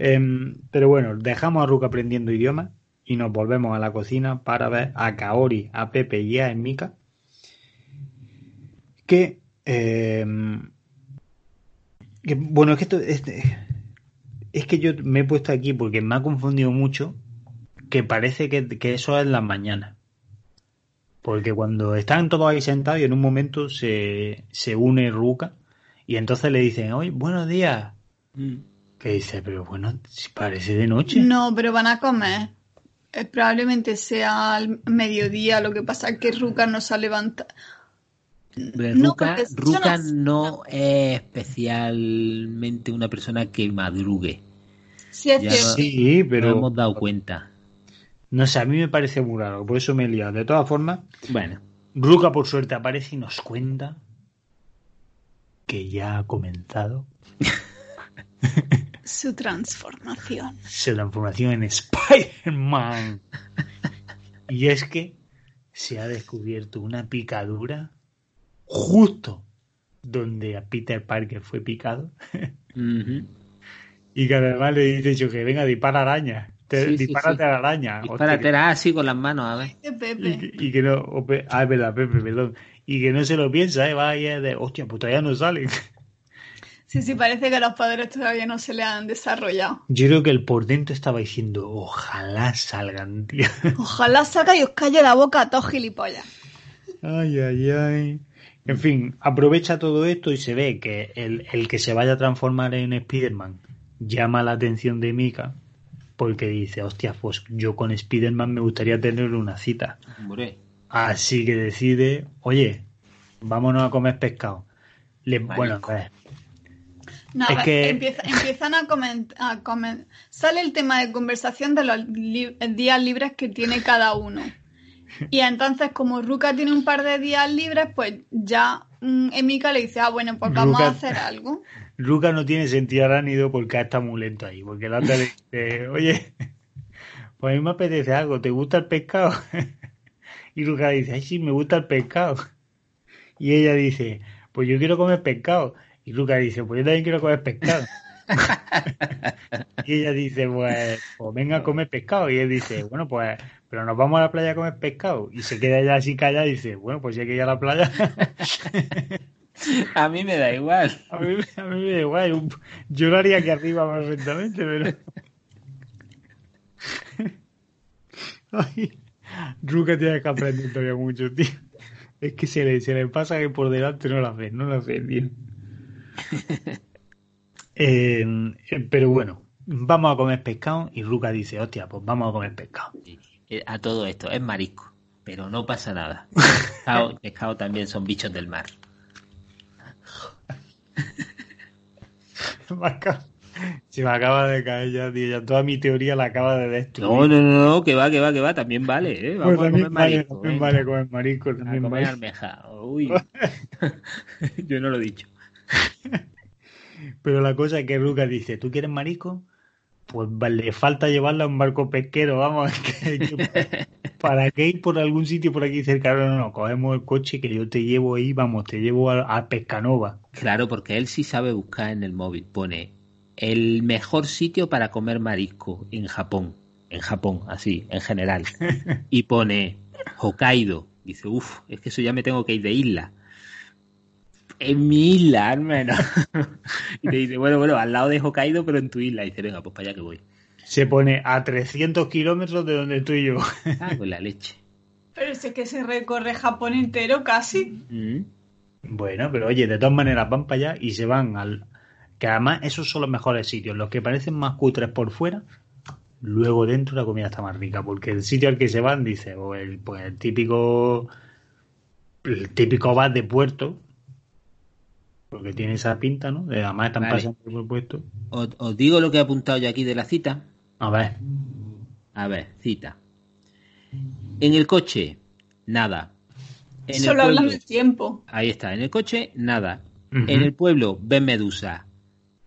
Em, pero bueno, dejamos a Ruca aprendiendo idiomas y nos volvemos a la cocina para ver a Kaori, a Pepe y a Emika que, em, que, bueno, es que esto es, es que yo me he puesto aquí porque me ha confundido mucho que parece que, que eso es la mañana. Porque cuando están todos ahí sentados y en un momento se, se une Ruka y entonces le dicen, oye, buenos días. Que dice, pero bueno, si parece de noche. No, pero van a comer. Eh, probablemente sea al mediodía, lo que pasa es que Ruka no se ha levantado. No, Ruca no- no es especialmente una persona que madrugue. Sí, es Ya cierto. no- Sí, Nos pero hemos dado cuenta. no sé, a mí me parece muy raro, por eso me he liado. De todas formas, Bueno, Ruka por suerte aparece y nos cuenta que ya ha comenzado Su transformación. su transformación en Spider-Man. Y es que se ha descubierto una picadura justo donde a Peter Parker fue picado y que además le dice yo que venga, dispara araña. Te, Sí, sí, dispárate sí. a la araña. Dispárate así con las manos, a ver. Y, que- y que no, o pe- ah, es verdad, Pepe, perdón. Y que no se lo piensa, ¿eh? vaya de, hostia, pues todavía no salen. Sí, sí, parece que los padres todavía no se le han desarrollado. Yo creo que el por dentro estaba diciendo, ojalá salgan, tío. Ojalá salga y os calle la boca a todos gilipollas. Ay, ay, ay. En fin, aprovecha todo esto y se ve que el, el que se vaya a transformar en Spider-Man llama la atención de Mika porque dice, hostia, pues yo con Spider-Man me gustaría tener una cita. Hombre, Así que decide, oye, vámonos a comer pescado. Le, bueno, a ver, No, Es a ver, que- empieza- empiezan a comentar. Sale el tema de conversación de los li- días libres que tiene cada uno. Y entonces, como Ruka tiene un par de días libres, pues ya mm, Emika le dice, ah, bueno, pues vamos Ruka- a hacer algo. Luca no tiene sentido porque está muy lento ahí. Porque la otra le dice, oye, pues a mí me apetece algo, ¿te gusta el pescado? Y Luca dice, ay, sí, me gusta el pescado. Y ella dice, pues yo quiero comer pescado. Y Luca dice, pues yo también quiero comer pescado. Y ella dice, pues, pues venga a comer pescado. Y él dice, bueno, pues, pero nos vamos a la playa a comer pescado. Y se queda ella así callada y dice, bueno, pues si hay que ir a la playa. A mí me da igual. A mí, a mí me da igual. Yo lo haría aquí arriba perfectamente, pero. Ay, Ruka tiene que aprender todavía mucho, tío. Es que se le, se le pasa que por delante no la ve, no la ve, tío. Eh, pero bueno, vamos a comer pescado y Ruka dice, hostia, pues vamos a comer pescado. Eh, A todo esto, es marisco, pero no pasa nada. Pescado, pescado también son bichos del mar. Se me acaba de caer ya, tío. Ya toda mi teoría la acaba de destruir. No, no, no, no, que va, que va, que va, también vale, ¿eh? Pues a también vale, también comer marisco, A también comer vale. almeja. Uy. Yo no lo he dicho. Pero la cosa es que Ruka dice, ¿tú quieres marisco? Pues le falta llevarla a un barco pesquero, vamos, que- ¿para qué ir por algún sitio por aquí cerca? No, no, no, cogemos el coche que yo te llevo ahí, vamos, te llevo a, a Pescanova. Claro, porque él sí sabe buscar en el móvil. Pone el mejor sitio para comer marisco en Japón. En Japón, así, en general. Y pone Hokkaido. Dice, uff, es que eso ya me tengo que ir de isla. En mi isla, al menos. Y te dice, bueno, bueno, al lado de Hokkaido, pero en tu isla. Y dice, venga, pues para allá que voy. Se pone a 300 kilómetros de donde estoy yo. Ah, pues la leche. Pero sé que se recorre Japón entero casi. Mm. Bueno, pero oye, de todas maneras van para allá y se van al... Que además esos son los mejores sitios, los que parecen más cutres por fuera, luego dentro la comida está más rica, porque el sitio al que se van, dice, o el, pues el típico... El típico bar de puerto, porque tiene esa pinta, ¿no? De- Además están Vale. pasando por el puesto. Os, os digo lo que he apuntado yo aquí de la cita. A ver, A ver, cita. En el coche, nada. En el Solo hablan pueblo- del tiempo. Ahí está, en el coche, nada. En el pueblo, ven medusa.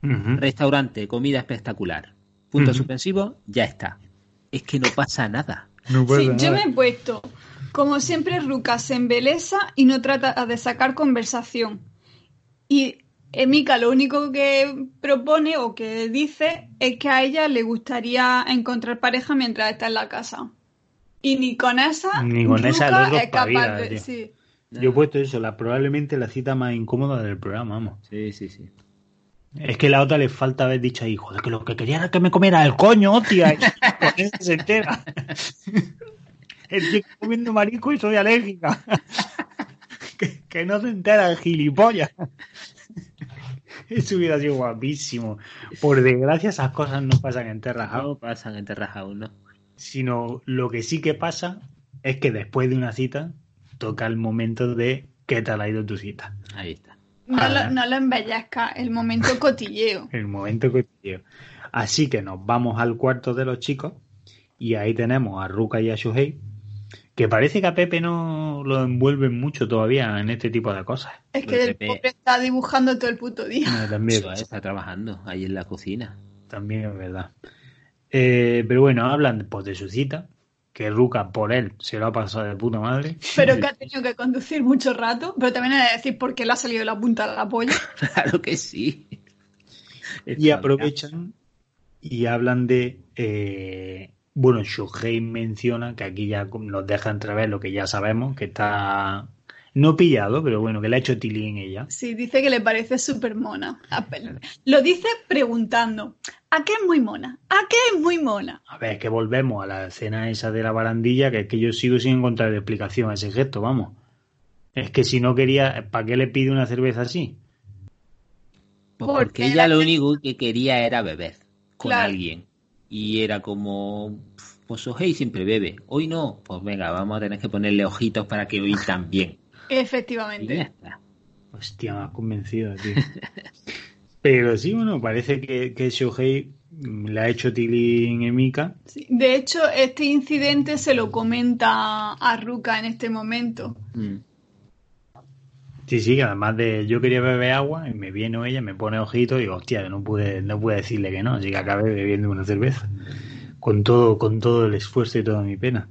Restaurante, comida espectacular. Punto Ujú. suspensivo, ya está. Es que no pasa nada. no pasa Sí, yo me he puesto. Como siempre, Ruka se embelesa y no trata de sacar conversación. Y Emika lo único que propone o que dice es que a ella le gustaría encontrar pareja mientras está en la casa. Y ni con esa, Ni con esa es capaz de. sí. Yo he puesto eso, la, probablemente la cita más incómoda del programa, vamos. Sí, sí, sí. Es que la otra le falta haber dicho ahí, joder, que lo que quería era que me comiera el coño, hostia. Y con eso se entera. Estoy comiendo marisco y soy alérgica. Que, que no se entera el gilipollas. Eso hubiera sido guapísimo. Por desgracia, esas cosas no pasan en Terra No pasan en Terra ¿no? sino lo que sí que pasa es que después de una cita toca el momento de qué tal ha ido tu cita. Ahí está. No, lo, no lo embellezca, el momento cotilleo. el momento cotilleo. Así que nos vamos al cuarto de los chicos y ahí tenemos a Ruka y a Shuhei, que parece que a Pepe no lo envuelven mucho todavía en este tipo de cosas. Es que el Pepe- pobre está dibujando todo el puto día. También, está trabajando ahí en la cocina. también es verdad. Eh, pero bueno, hablan pues, de su cita, que Ruka por él se lo ha pasado de puta madre. Pero que ha tenido que conducir mucho rato. Pero también he de decir por qué le ha salido la punta de la polla. Claro que sí. Y aprovechan y hablan de. eh, bueno, Shuhei menciona que aquí ya nos deja entrever lo que ya sabemos, que está no pillado, pero bueno, que le ha hecho tilín ella. Sí, dice que le parece súper mona. Lo dice preguntando, ¿a qué es muy mona? ¿A qué es muy mona? A ver, que volvemos a la escena esa de la barandilla, que es que yo sigo sin encontrar explicación a ese gesto, vamos. Es que si no quería, ¿para qué le pide una cerveza así? Pues Porque porque ella la lo único que quería era beber con Claro. alguien. Y era como, pues Ojei siempre bebe. Hoy no, pues venga, vamos a tener que ponerle ojitos para que hoy también. Y ya Efectivamente. está. Hostia, me has convencido, tío. Pero sí, bueno, parece que, que Shohei le ha hecho tilín en Mika. Sí. De hecho, este incidente se lo comenta a Ruka en este momento. Mm. Sí, sí, que además de yo quería beber agua y me viene ella, me pone ojito y digo, hostia, que no pude, no pude decirle que no, así que acabé bebiendo una cerveza. Con todo, con todo el esfuerzo y toda mi pena.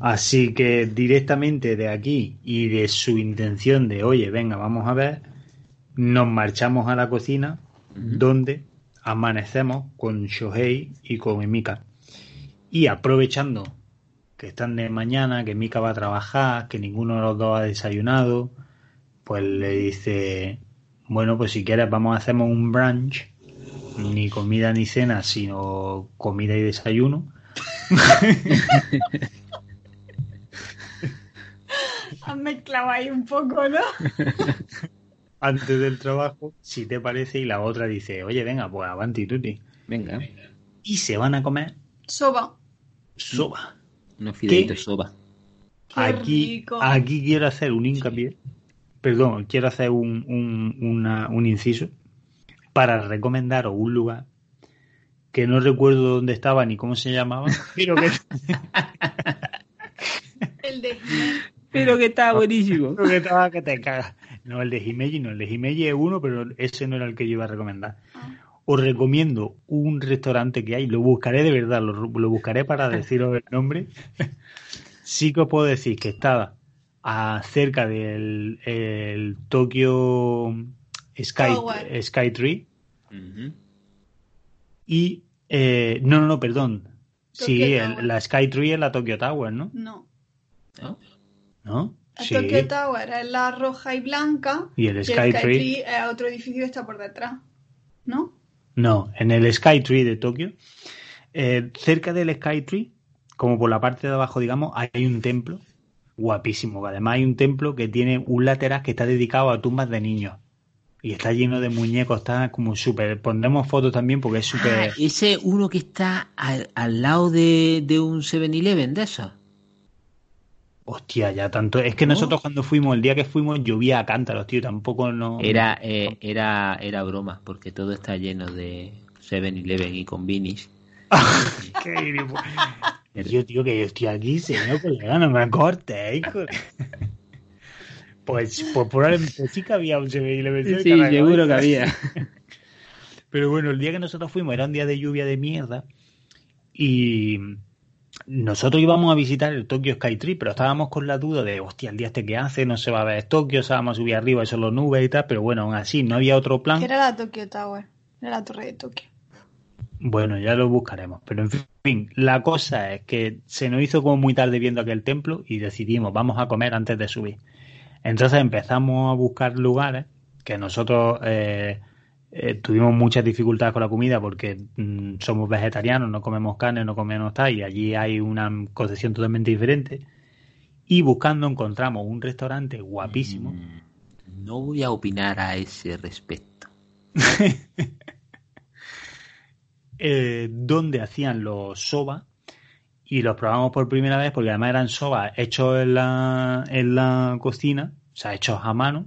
Así que directamente de aquí y de su intención de, oye, venga, vamos a ver, nos marchamos a la cocina donde amanecemos con Shohei y con Emika. Y aprovechando que están de mañana, que Mika va a trabajar, que ninguno de los dos ha desayunado, pues le dice, bueno, pues si quieres vamos a hacer un brunch, ni comida ni cena, sino comida y desayuno. Han mezclado ahí un poco, ¿no? Antes del trabajo, si te parece, y la otra dice, oye, venga, pues avanti tutti. Venga, Y se van a comer Soba. soba. Unos fideitos soba. Qué Aquí, rico. aquí quiero hacer un hincapié, perdón, quiero hacer un, un, una- un inciso para recomendaros un lugar que no recuerdo dónde estaba ni cómo se llamaba, pero que, El de Jiménez. Pero que está buenísimo. pero que estaba que te cagas. No, el de Himeji no, el de Himeji es uno, pero ese no era el que yo iba a recomendar. Ah. Os recomiendo un restaurante que hay, lo buscaré de verdad, lo, lo buscaré para deciros el nombre. Sí que os puedo decir que estaba a- cerca del el Tokyo Sky, Tree y eh, no, no, no, perdón. Sí, el- la Sky Tree es la Tokyo Tower, ¿no? No. ¿No? ¿No? La Sí. Tokyo Tower es la roja y blanca. Y el y Sky Tree. Tree es otro edificio que está por detrás. ¿No? No, en el Sky Tree de Tokio, eh, cerca del Sky Tree, como por la parte de abajo, digamos, hay un templo guapísimo. que Además, hay un templo que tiene un lateral que está dedicado a tumbas de niños. Y está lleno de muñecos, está como súper. Pondremos fotos también porque es Ah, súper. ese uno que está al, al lado de, de un 7-Eleven de esos. Hostia, ya tanto. Es que ¿No? nosotros cuando fuimos, el día que fuimos, llovía a cántaros, tío. Tampoco no. Era, eh, era, era broma, porque todo está lleno de 7-Eleven y convinis. Qué Yo, tío, que yo estoy aquí, señor colega, no me cortes, hijo. Pues, pues probablemente sí que había un 7-Eleven cerca, Sí, seguro que había. Pero bueno, el día que nosotros fuimos era un día de lluvia de mierda y nosotros íbamos a visitar el Tokyo Sky Tree, pero estábamos con la duda de, hostia, el día este que hace, no se va a ver Tokio, se vamos a subir arriba, eso solo nubes y tal, pero bueno, aún así no había otro plan. Era la Tokyo Tower. Era la torre de Tokio. Bueno, ya lo buscaremos. Pero en fin, la cosa es que se nos hizo como muy tarde viendo aquel templo y decidimos, vamos a comer antes de subir. Entonces empezamos a buscar lugares que nosotros eh, eh, tuvimos muchas dificultades con la comida porque mm, somos vegetarianos, no comemos carne, no comemos tal, y allí hay una concepción totalmente diferente. Y buscando encontramos un restaurante guapísimo. Mm, No voy a opinar a ese respecto. eh, donde hacían los soba y los probamos por primera vez porque además eran soba hechos en la, en la cocina, o sea, hechos a mano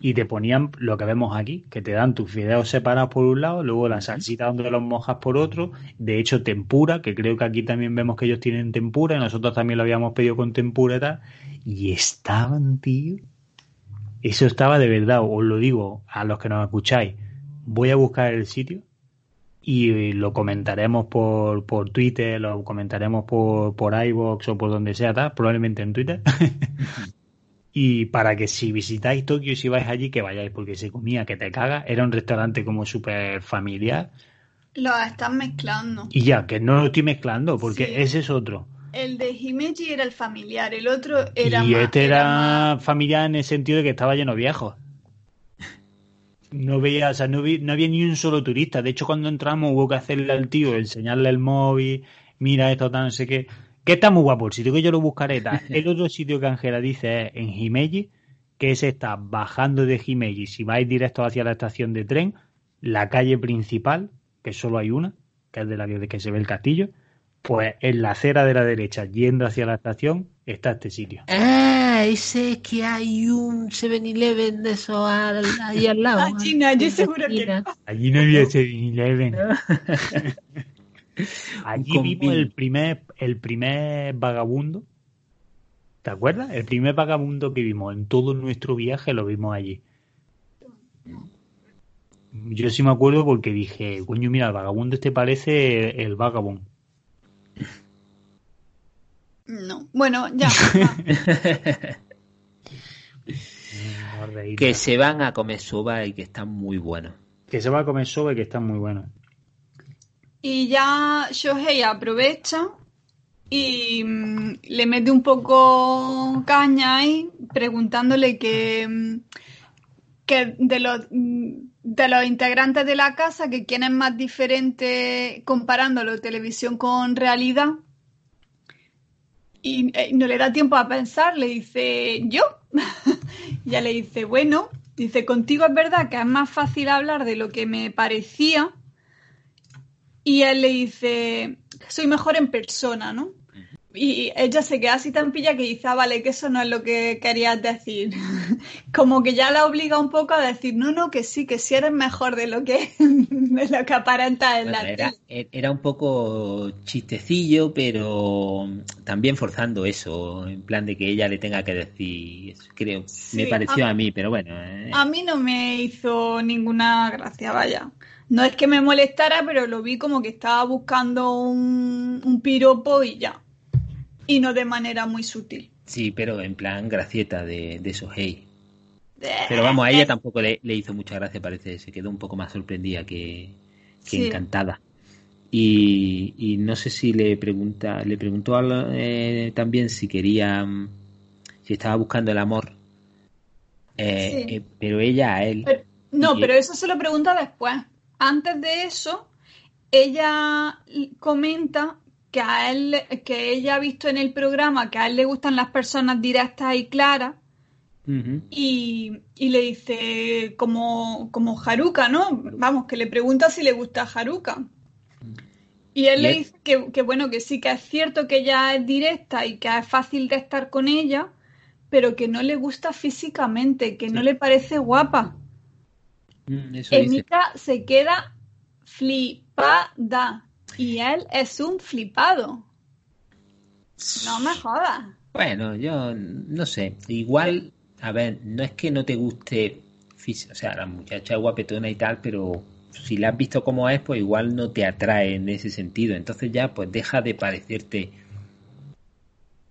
y te ponían lo que vemos aquí, que te dan tus fideos separados por un lado, luego la salsita donde los mojas por otro, de hecho tempura, que creo que aquí también vemos que ellos tienen tempura y nosotros también lo habíamos pedido con tempura y tal, y estaban, tío, eso estaba de verdad, os lo digo a los que nos escucháis, voy a buscar el sitio y lo comentaremos por, por Twitter, lo comentaremos por, por iVoox o por donde sea, tal, probablemente en Twitter. Y para que si visitáis Tokio y si vais allí, que vayáis, porque se comía que te caga. Era un restaurante como súper familiar. Los están mezclando. Y ya, que no lo estoy mezclando, porque Sí. ese es otro. El de Himeji era el familiar, el otro era y más- este era, más- familiar en el sentido de que estaba lleno de viejos. No veía, o sea, no, vi- no había ni un solo turista. De hecho, cuando entramos hubo que hacerle al tío, enseñarle el móvil, mira esto, tal, no sé qué. Que está muy guapo, el sitio que yo lo buscaré. tal. El otro sitio que Ángela dice es en Himeji, que es está bajando de Himeji. Si vais directo hacia la estación de tren, la calle principal, que solo hay una, que es de la que, de que se ve el castillo, pues en la acera de la derecha, yendo hacia la estación, está este sitio. ¡Ah! Ese que hay un 7-Eleven de eso ahí al lado. Ah, China, yo seguro que no. Allí no había 7-Eleven. Allí vimos el primer, el primer vagabundo. ¿Te acuerdas? El primer vagabundo que vimos en todo nuestro viaje lo vimos allí. Yo sí me acuerdo porque dije, coño, mira, el vagabundo este parece el vagabundo. No, bueno, ya. que se van a comer soba y que están muy buenos. Que se va a comer soba y que están muy buenos. Y ya Shohei aprovecha y mm, le mete un poco caña ahí, preguntándole que, mm, que de los mm, de los integrantes de la casa, que quién es más diferente comparándolo televisión con realidad. Y eh, no le da tiempo a pensar, le dice, yo. ya le dice, bueno, dice, contigo es verdad que es más fácil hablar de lo que me parecía. Y él le dice, soy mejor en persona, ¿no? Y ella se queda así tan pilla que dice, ah, vale, que eso no es lo que querías decir. Como que ya la obliga un poco a decir, no, no, que sí, que sí eres mejor de lo que, de lo que aparenta en la era, era, un poco chistecillo, pero también forzando eso, en plan de que ella le tenga que decir, creo, me pareció a, mí, pero bueno. Eh. A mí no me hizo ninguna gracia, vaya. No es que me molestara, pero lo vi como que estaba buscando un, un piropo y ya y no de manera muy sutil. Sí, pero en plan gracieta de, de hey. Pero vamos, a ella tampoco le, hizo mucha gracia, parece. Se quedó un poco más sorprendida que, encantada. Y, no sé si le pregunta, le preguntó eh, también si quería, si estaba buscando el amor. Eh, eh, pero ella a él. no, pero eso se lo pregunta después. Antes de eso, ella comenta que a él, que ella ha visto en el programa que a él le gustan las personas directas y claras. y, le dice como, como Haruka, ¿no? Vamos, que le pregunta si le gusta Haruka. Y él le dice que, bueno, que sí, que es cierto que ella es directa y que es fácil de estar con ella, pero que no le gusta físicamente, que no le parece guapa. Mm, Emika se queda flipada. Y él es un flipado. No me jodas. Bueno, yo no sé. Igual, a ver, no es que no te guste, o sea, la muchacha es guapetona y tal, pero si la has visto como es, pues igual no te atrae en ese sentido. Entonces ya, pues deja de parecerte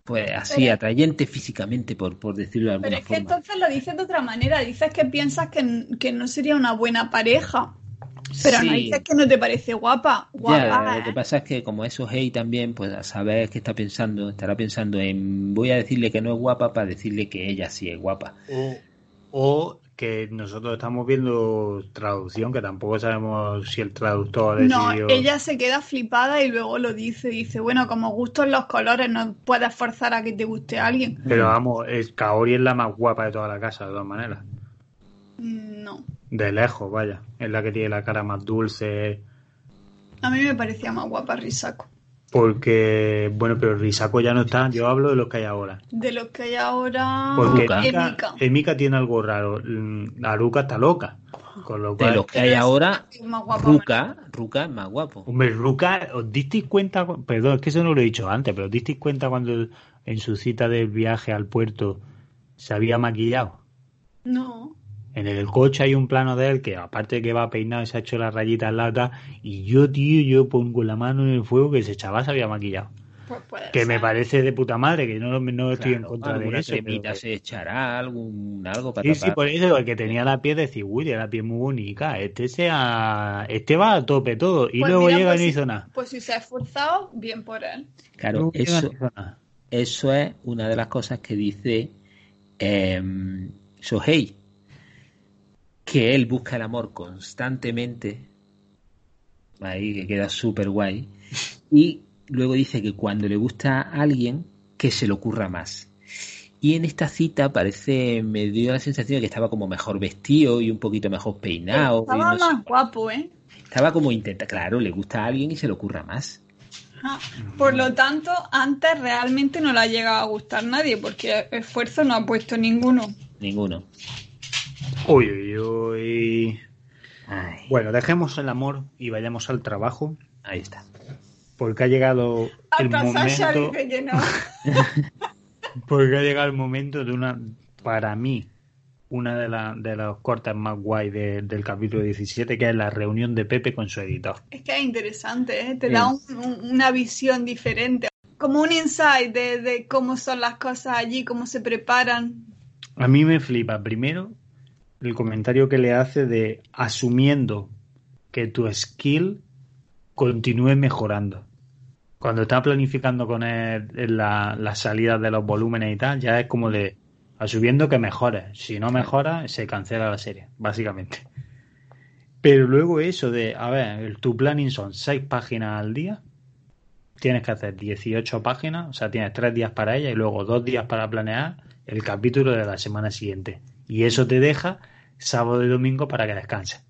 pues así, atrayente físicamente, por, por decirlo de alguna forma. Pero es que entonces lo dices de otra manera, dices que piensas que, que no sería una buena pareja. Pero no dices que no te parece guapa. guapa Lo que ¿eh? pasa es que como eso hey también, pues a saber qué está pensando, estará pensando en voy a decirle que no es guapa para decirle que ella sí es guapa. O, que nosotros estamos viendo traducción, que tampoco sabemos si el traductor No, ella se queda flipada y luego lo dice, dice, bueno, como gustos los colores, no puedes forzar a que te guste alguien. Pero vamos, es, Kaori es la más guapa de toda la casa, de todas maneras. No. De lejos, vaya. Es la que tiene la cara más dulce. A mí me parecía más guapa Risako. Porque, bueno, pero Risako ya no está. Yo hablo de los que hay ahora. De los que hay ahora. Porque Emika, tiene algo raro. Aruka está loca. Con lo cual, de los que hay ahora, Ruka, Ruka es más guapo. Hombre, Ruka, ¿os disteis cuenta? Perdón, es que eso no lo he dicho antes, pero ¿os disteis cuenta cuando en su cita del viaje al puerto se había maquillado? No. En el coche hay un plano de él que, aparte de que va peinado, se ha hecho las rayitas lata. Y yo, tío, yo pongo la mano en el fuego que ese chaval se había maquillado. Pues que me parece de puta madre, que no, no estoy en contra de eso. Pero se echará algún, algo para Sí, sí, por eso, el que tenía la piel de uy, la piel muy bonita. Este sea, este va a tope todo. Y pues luego llega pues y no hizo nada. Pues si se ha esforzado, bien por él. Claro, eso, eso es una de las cosas que dice eh, Shohei que él busca el amor constantemente, ahí que queda súper guay, y luego dice que cuando le gusta a alguien, que se le ocurra más. Y en esta cita parece, me dio la sensación de que estaba como mejor vestido y un poquito mejor peinado. Estaba más guapo, ¿eh? Estaba como intenta, claro, le gusta a alguien y se le ocurra más. Ah, por lo tanto, antes realmente no le ha llegado a gustar nadie, porque esfuerzo no ha puesto ninguno. Ninguno. Uy, uy, uy. Bueno, dejemos el amor y vayamos al trabajo. Ahí está. Porque ha llegado el momento. porque ha llegado el momento de una, para mí, una de, de los cortes más guay del capítulo 17, que es la reunión de Pepe con su editor. Es que es interesante, ¿eh? te da una visión diferente, como un insight de, de, cómo son las cosas allí, cómo se preparan. A mí me flipa, primero, el comentario que le hace de asumiendo que tu skill continúe mejorando. Cuando está planificando con él la, la salida de los volúmenes y tal, ya es como de asumiendo que mejore. Si no mejora, se cancela la serie, básicamente. Pero luego eso de, a ver, tu planning son seis páginas al día, tienes que hacer 18 páginas, o sea, tienes tres días para ella y luego dos días para planear el capítulo de la semana siguiente. Y eso te deja sábado y domingo para que descanses.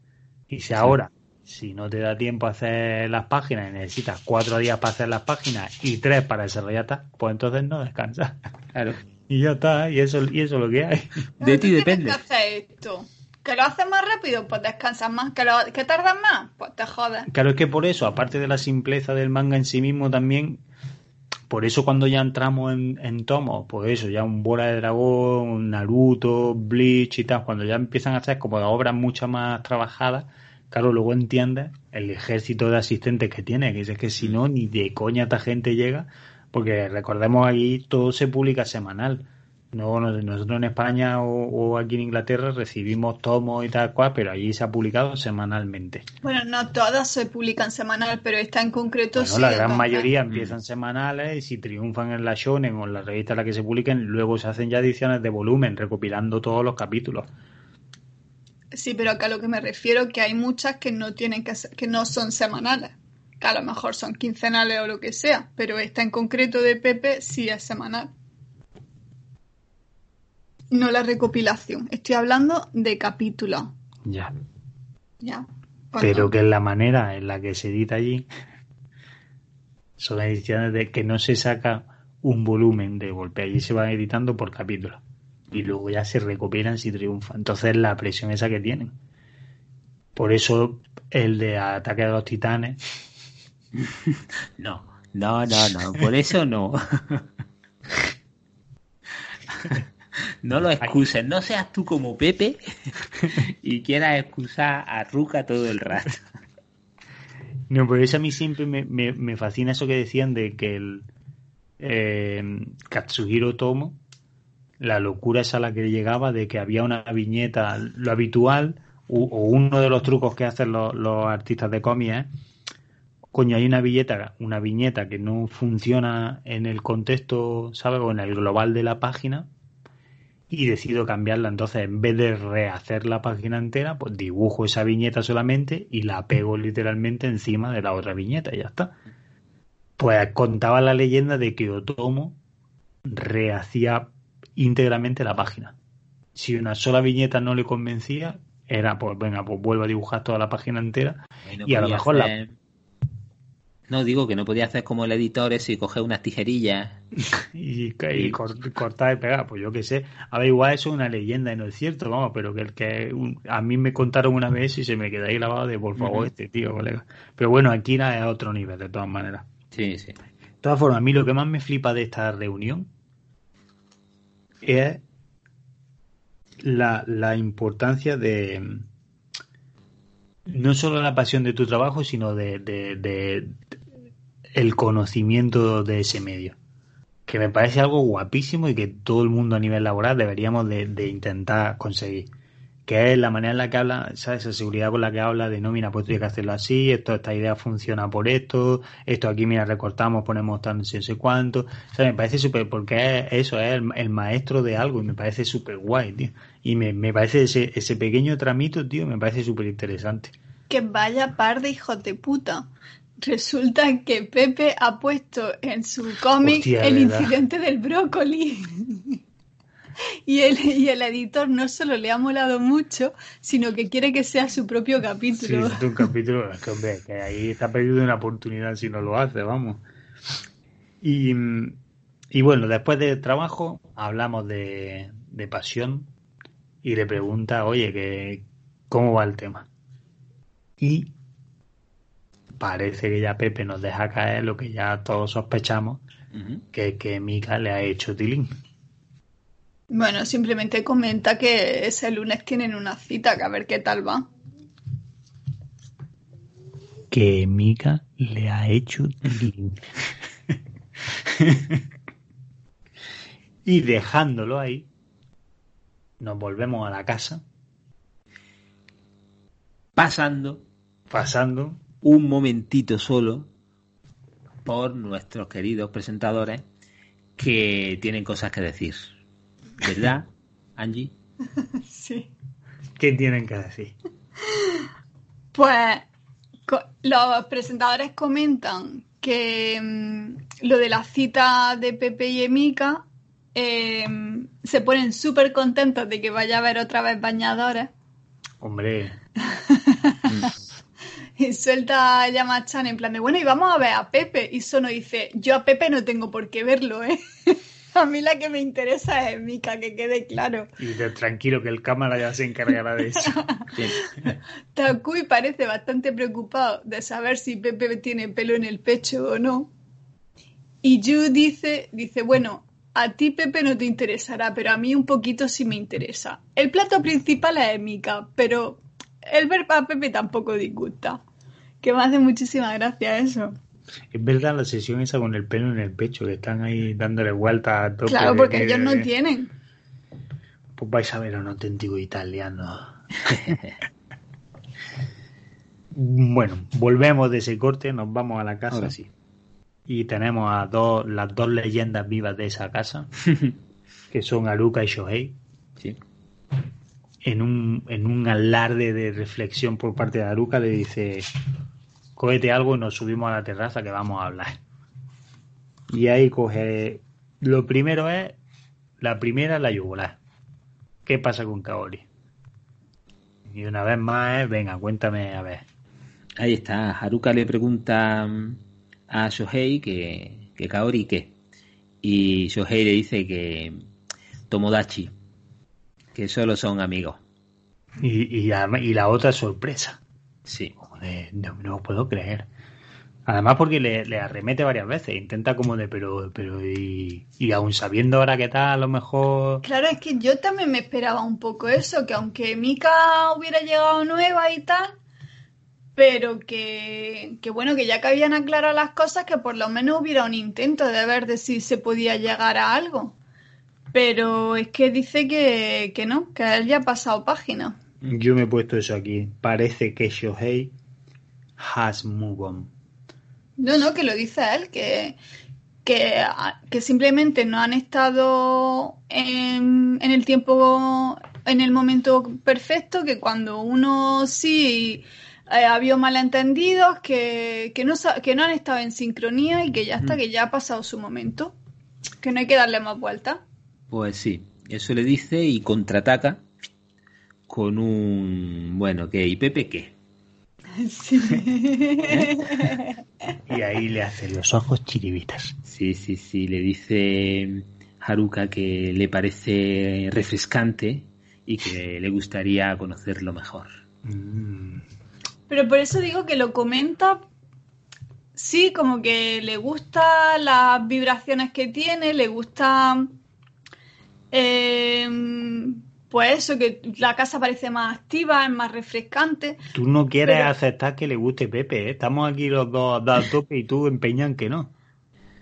Y si ahora, si no te da tiempo a hacer las páginas y necesitas cuatro días para hacer las páginas y tres para desarrollarlas, pues entonces no descansas. Claro. Y ya está, y eso, y eso es lo que hay. De ti depende. Esto? ¿Que lo haces más rápido? Pues descansas más. ¿Que, lo, que tardas más? Pues te jodas. Claro, es que por eso, aparte de la simpleza del manga en sí mismo, también por eso cuando ya entramos en, en tomos, pues eso, ya un Bola de Dragón, un Naruto, Bleach y tal, cuando ya empiezan a hacer como obras mucho más trabajadas, claro, luego entiendes el ejército de asistentes que tiene, que es que si no, ni de coña esta gente llega, porque recordemos ahí todo se publica semanal. No, nosotros en España o, aquí en Inglaterra recibimos tomos y tal cual, pero allí se ha publicado semanalmente. Bueno, no todas se publican semanal, pero esta en concreto bueno, La gran mayoría empiezan semanales y si triunfan en la Shonen o en la revista en la que se publiquen, luego se hacen ya ediciones de volumen, recopilando todos los capítulos. Sí, pero acá a lo que me refiero que hay muchas que no tienen que que no son semanales que a lo mejor son quincenales o lo que sea, pero esta en concreto de Pepe sí es semanal. No la recopilación, estoy hablando de capítulos. Ya. Ya. Pero que es la manera en la que se edita allí son ediciones de que no se saca un volumen de golpe, allí se van editando por capítulo y luego ya se recopilan si triunfa. Entonces la presión esa que tienen. Por eso el de Ataque de los Titanes No, no, no, no, por eso no. No lo excuses, no seas tú como Pepe y quieras excusar a Ruka todo el rato. No, por eso a mí siempre me, fascina eso que decían de que el eh, Katsuhiro Tomo, la locura esa a la que llegaba de que había una viñeta, lo habitual, o, uno de los trucos que hacen los, los artistas de cómics coño, hay una viñeta, una viñeta que no funciona en el contexto, ¿sabes? O en el global de la página y decido cambiarla. Entonces, en vez de rehacer la página entera, pues dibujo esa viñeta solamente y la pego literalmente encima de la otra viñeta y ya está. Pues contaba la leyenda de que Otomo rehacía íntegramente la página. Si una sola viñeta no le convencía, era pues venga, pues vuelvo a dibujar toda la página entera y a lo mejor la no, digo que no podía hacer como el editor ese y coger unas tijerillas. y, cortar y pegar, pues yo qué sé. A ver, igual eso es una leyenda y no es cierto, vamos, pero que el que a mí me contaron una vez y se me queda ahí grabado de por favor este tío, colega. Pero bueno, aquí es a otro nivel, de todas maneras. Sí, sí. De todas formas, a mí lo que más me flipa de esta reunión es la, la importancia de no solo la pasión de tu trabajo, sino de, el conocimiento de ese medio. Que me parece algo guapísimo y que todo el mundo a nivel laboral deberíamos de, intentar conseguir. Que es la manera en la que habla, ¿sabes? Esa seguridad con la que habla de no, mira, pues tienes que hacerlo así, esto, esta idea funciona por esto, esto aquí, mira, recortamos, ponemos tan no sé cuánto. O sea, me parece súper, porque eso es el, maestro de algo y me parece súper guay, tío. Y me, me parece ese, ese pequeño tramito, tío, me parece súper interesante. Que vaya par de hijos de puta resulta que Pepe ha puesto en su cómic el incidente del brócoli. y, el, y el editor no solo le ha molado mucho, sino que quiere que sea su propio capítulo. Sí, es un capítulo, que hombre, que ahí está perdiendo una oportunidad si no lo hace, vamos. Y, y bueno, después del trabajo hablamos de, de pasión y le pregunta, oye, que, ¿cómo va el tema? Y parece que ya Pepe nos deja caer lo que ya todos sospechamos, que, que Mika le ha hecho tilín. Bueno, simplemente comenta que ese lunes tienen una cita, que a ver qué tal va. Que Mika le ha hecho tilín. y dejándolo ahí, nos volvemos a la casa. Pasando. Pasando. Un momentito solo por nuestros queridos presentadores que tienen cosas que decir. ¿Verdad, Angie? Sí. ¿Qué tienen que decir? Pues los presentadores comentan que mm, lo de la cita de Pepe y Emika eh, se ponen súper contentos de que vaya a haber otra vez bañadores. Hombre. y suelta a Yamachan en plan de, bueno, y vamos a ver a Pepe. Y Sono dice, yo a Pepe no tengo por qué verlo, ¿eh? a mí la que me interesa es Mika, que quede claro. Y tranquilo, que el cámara ya se encargará de eso. Takui parece bastante preocupado de saber si Pepe tiene pelo en el pecho o no. Y Yu dice, dice, bueno, a ti Pepe no te interesará, pero a mí un poquito sí me interesa. El plato principal es Mika, pero el ver a Pepe tampoco disgusta. Que me hace muchísima gracia eso. Es verdad la sesión esa con el pelo en el pecho, que están ahí dándole vuelta a todo. Claro, porque ellos no tienen. Pues vais a ver a un auténtico italiano. bueno, volvemos de ese corte, nos vamos a la casa. sí y tenemos a dos, las dos leyendas vivas de esa casa, que son Aruka y Shohei. Sí. En un, en un alarde de reflexión por parte de Aruka le dice, cógete algo y nos subimos a la terraza que vamos a hablar. Y ahí coge, lo primero es, la primera la yugular. ¿Qué pasa con Kaori? Y una vez más venga, cuéntame a ver. Ahí está, Haruka le pregunta a Shohei que, que Kaori qué. Y Shohei le dice que Tomodachi, que solo son amigos. Y, y, la otra sorpresa. Sí. No, no puedo creer. Además porque le, arremete varias veces, intenta como de, pero, pero, y, y aún sabiendo ahora que tal, a lo mejor... Claro, es que yo también me esperaba un poco eso, que aunque Mika hubiera llegado nueva y tal, pero que, bueno, que ya que habían aclarado las cosas, que por lo menos hubiera un intento de ver de si se podía llegar a algo. Pero es que dice que, que no, que él ya ha pasado página. Yo me he puesto eso aquí. Parece que Shohei has moved on. No, no, que lo dice él, que, que, que simplemente no han estado en, en el tiempo, en el momento perfecto, que cuando uno sí eh, ha habido malentendidos, que, que, no, que no han estado en sincronía y que ya está, mm. que ya ha pasado su momento, que no hay que darle más vuelta. Pues sí, eso le dice y contraataca con un, bueno, ¿qué? ¿Y Pepe qué? Sí. Y ahí le hace los ojos chiribitas. Sí, sí, sí, le dice Haruka que le parece refrescante y que le gustaría conocerlo mejor. Mm. Pero por eso digo que lo comenta, sí, como que le gustan las vibraciones que tiene, le gusta, em, pues eso, que la casa parece más activa, es más refrescante. Tú no quieres aceptar que le guste Pepe, ¿eh? estamos aquí los dos a tope y tú empeñan que no.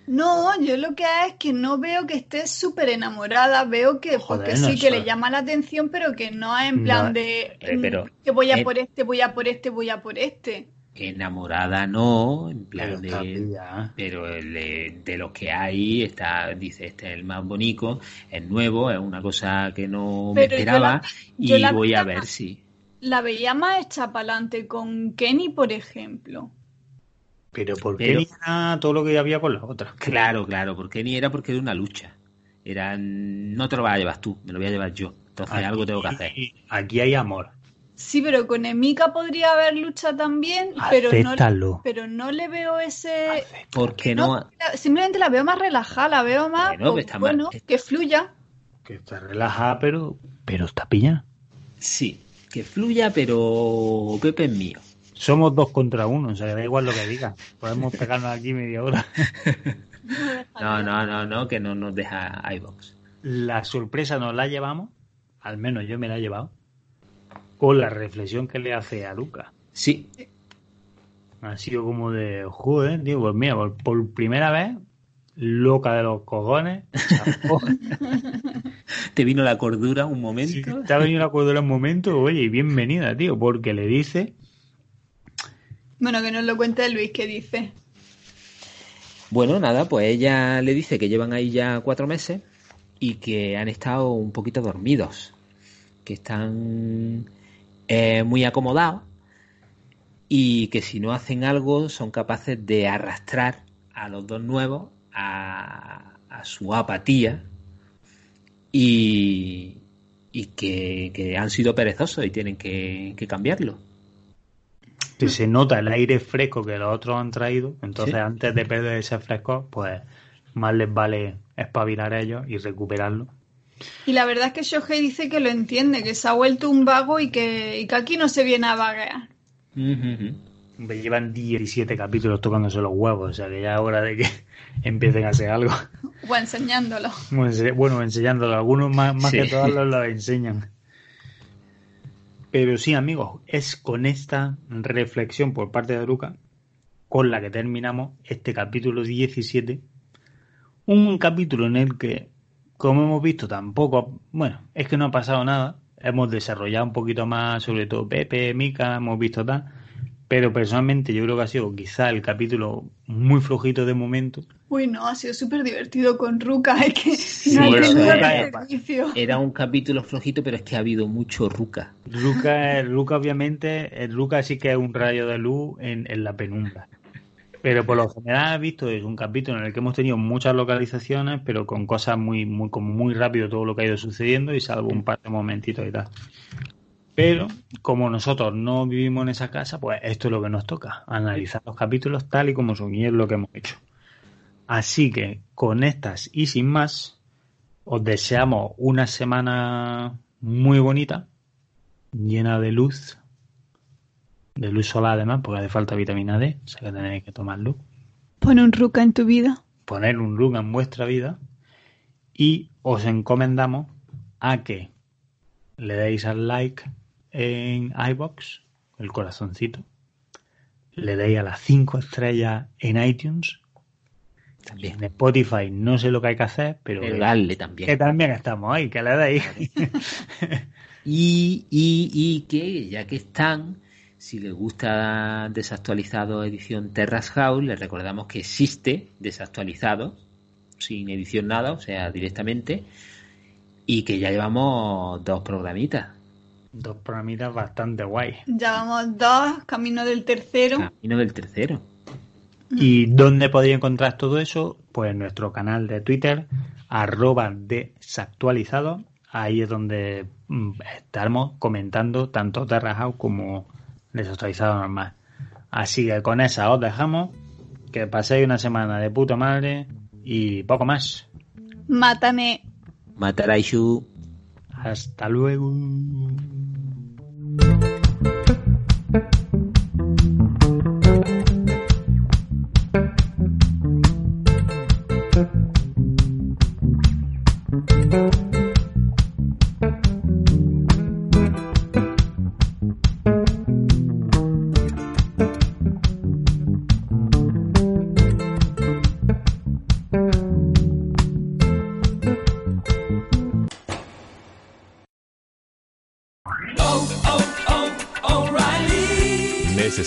No, yo lo que es que no veo que esté súper enamorada, veo que porque sí que le llama la atención, pero que no es en plan de pero, que voy a por este, voy a por este, voy a por este. Enamorada no, en plan de pero de, de los que hay está dice este es el más bonito, es nuevo, es una cosa que no me esperaba y voy a ver si la veía más hecha para adelante con Kenny, por ejemplo. Pero ¿por qué ni era todo lo que había con las otras? Claro, claro, porque ni era porque era una lucha. Era, no te lo vas a llevar tú, me lo voy a llevar yo. Entonces algo tengo que hacer. Aquí hay amor. Sí, pero con Emika podría haber lucha también, pero no, pero no le veo ese... Porque no, no? Simplemente la veo más relajada, la veo más... Bueno, pues, que fluya. Que está relajada, pero, pero está pilla. Sí, que fluya, pero Pepe es mío. Somos dos contra uno, o sea, da igual lo que diga. Podemos pegarnos aquí media hora. no, no, no, no, que no nos deja iBox. La sorpresa nos la llevamos, al menos yo me la he llevado, con la reflexión que le hace a Luca. Sí. Ha sido como de, joder, tío, pues mira, por, primera vez, loca de los cojones. te vino la cordura un momento. te ha venido la cordura un momento, oye, bienvenida, tío, porque le dice. Bueno, que nos lo cuente Luis, ¿qué dice? Bueno, nada, pues ella le dice que llevan ahí ya cuatro meses y que han estado un poquito dormidos, que están eh, muy acomodados y que si no hacen algo son capaces de arrastrar a los dos nuevos a, su apatía y, que, han sido perezosos y tienen que, cambiarlo. Que se nota el aire fresco que los otros han traído, entonces antes de perder ese fresco, pues más les vale espabilar a ellos y recuperarlo y la verdad es que Shohei dice que lo entiende, que se ha vuelto un vago y que, y que aquí no se viene a vaguear. Me llevan 17 capítulos tocándose los huevos, o sea que ya es hora de que empiecen a hacer algo. O enseñándolo. Bueno, enseñándolo. Algunos más, más que todos lo enseñan. Pero sí, amigos, es con esta reflexión por parte de Luca con la que terminamos este capítulo 17. Un capítulo en el que como hemos visto, tampoco, bueno, es que no ha pasado nada. Hemos desarrollado un poquito más, sobre todo Pepe, Mica, hemos visto tal. Pero personalmente yo creo que ha sido quizá el capítulo muy flojito de momento. Uy, no, ha sido súper divertido con Ruka. Es que no era, un capítulo flojito, pero es que ha habido mucho Ruka. Ruka, Ruka obviamente, el Ruka sí que es un rayo de luz en, en la penumbra. Pero por lo general he visto es un capítulo en el que hemos tenido muchas localizaciones, pero con cosas muy, muy, como muy rápido todo lo que ha ido sucediendo y salvo un par de momentitos y tal. Pero como nosotros no vivimos en esa casa, pues esto es lo que nos toca, analizar los capítulos tal y como son y lo que hemos hecho. Así que con estas y sin más, os deseamos una semana muy bonita, llena de luz, de luz solar además, porque hace falta vitamina D, o sea que tenéis que tomarlo. Pon un ruca en tu vida. Poner un ruca en vuestra vida y os encomendamos a que le deis al like en iBox, el corazoncito, le deis a las 5 estrellas en iTunes. También. En Spotify no sé lo que hay que hacer, pero, pero también. Que también estamos ahí, que le deis. y, y, y que ya que están, si les gusta desactualizado edición Terras House, les recordamos que existe desactualizado, sin edición nada, o sea, directamente, y que ya llevamos dos programitas. Dos programitas bastante guay. Llevamos dos, camino del tercero. Camino del tercero. ¿Y dónde podéis encontrar todo eso? Pues en nuestro canal de Twitter, arroba desactualizado. Ahí es donde mm, estamos comentando tanto Terra House como desactualizado normal. Así que con esa os dejamos. Que paséis una semana de puta madre y poco más. Mátame. Mataraishu. Hasta luego.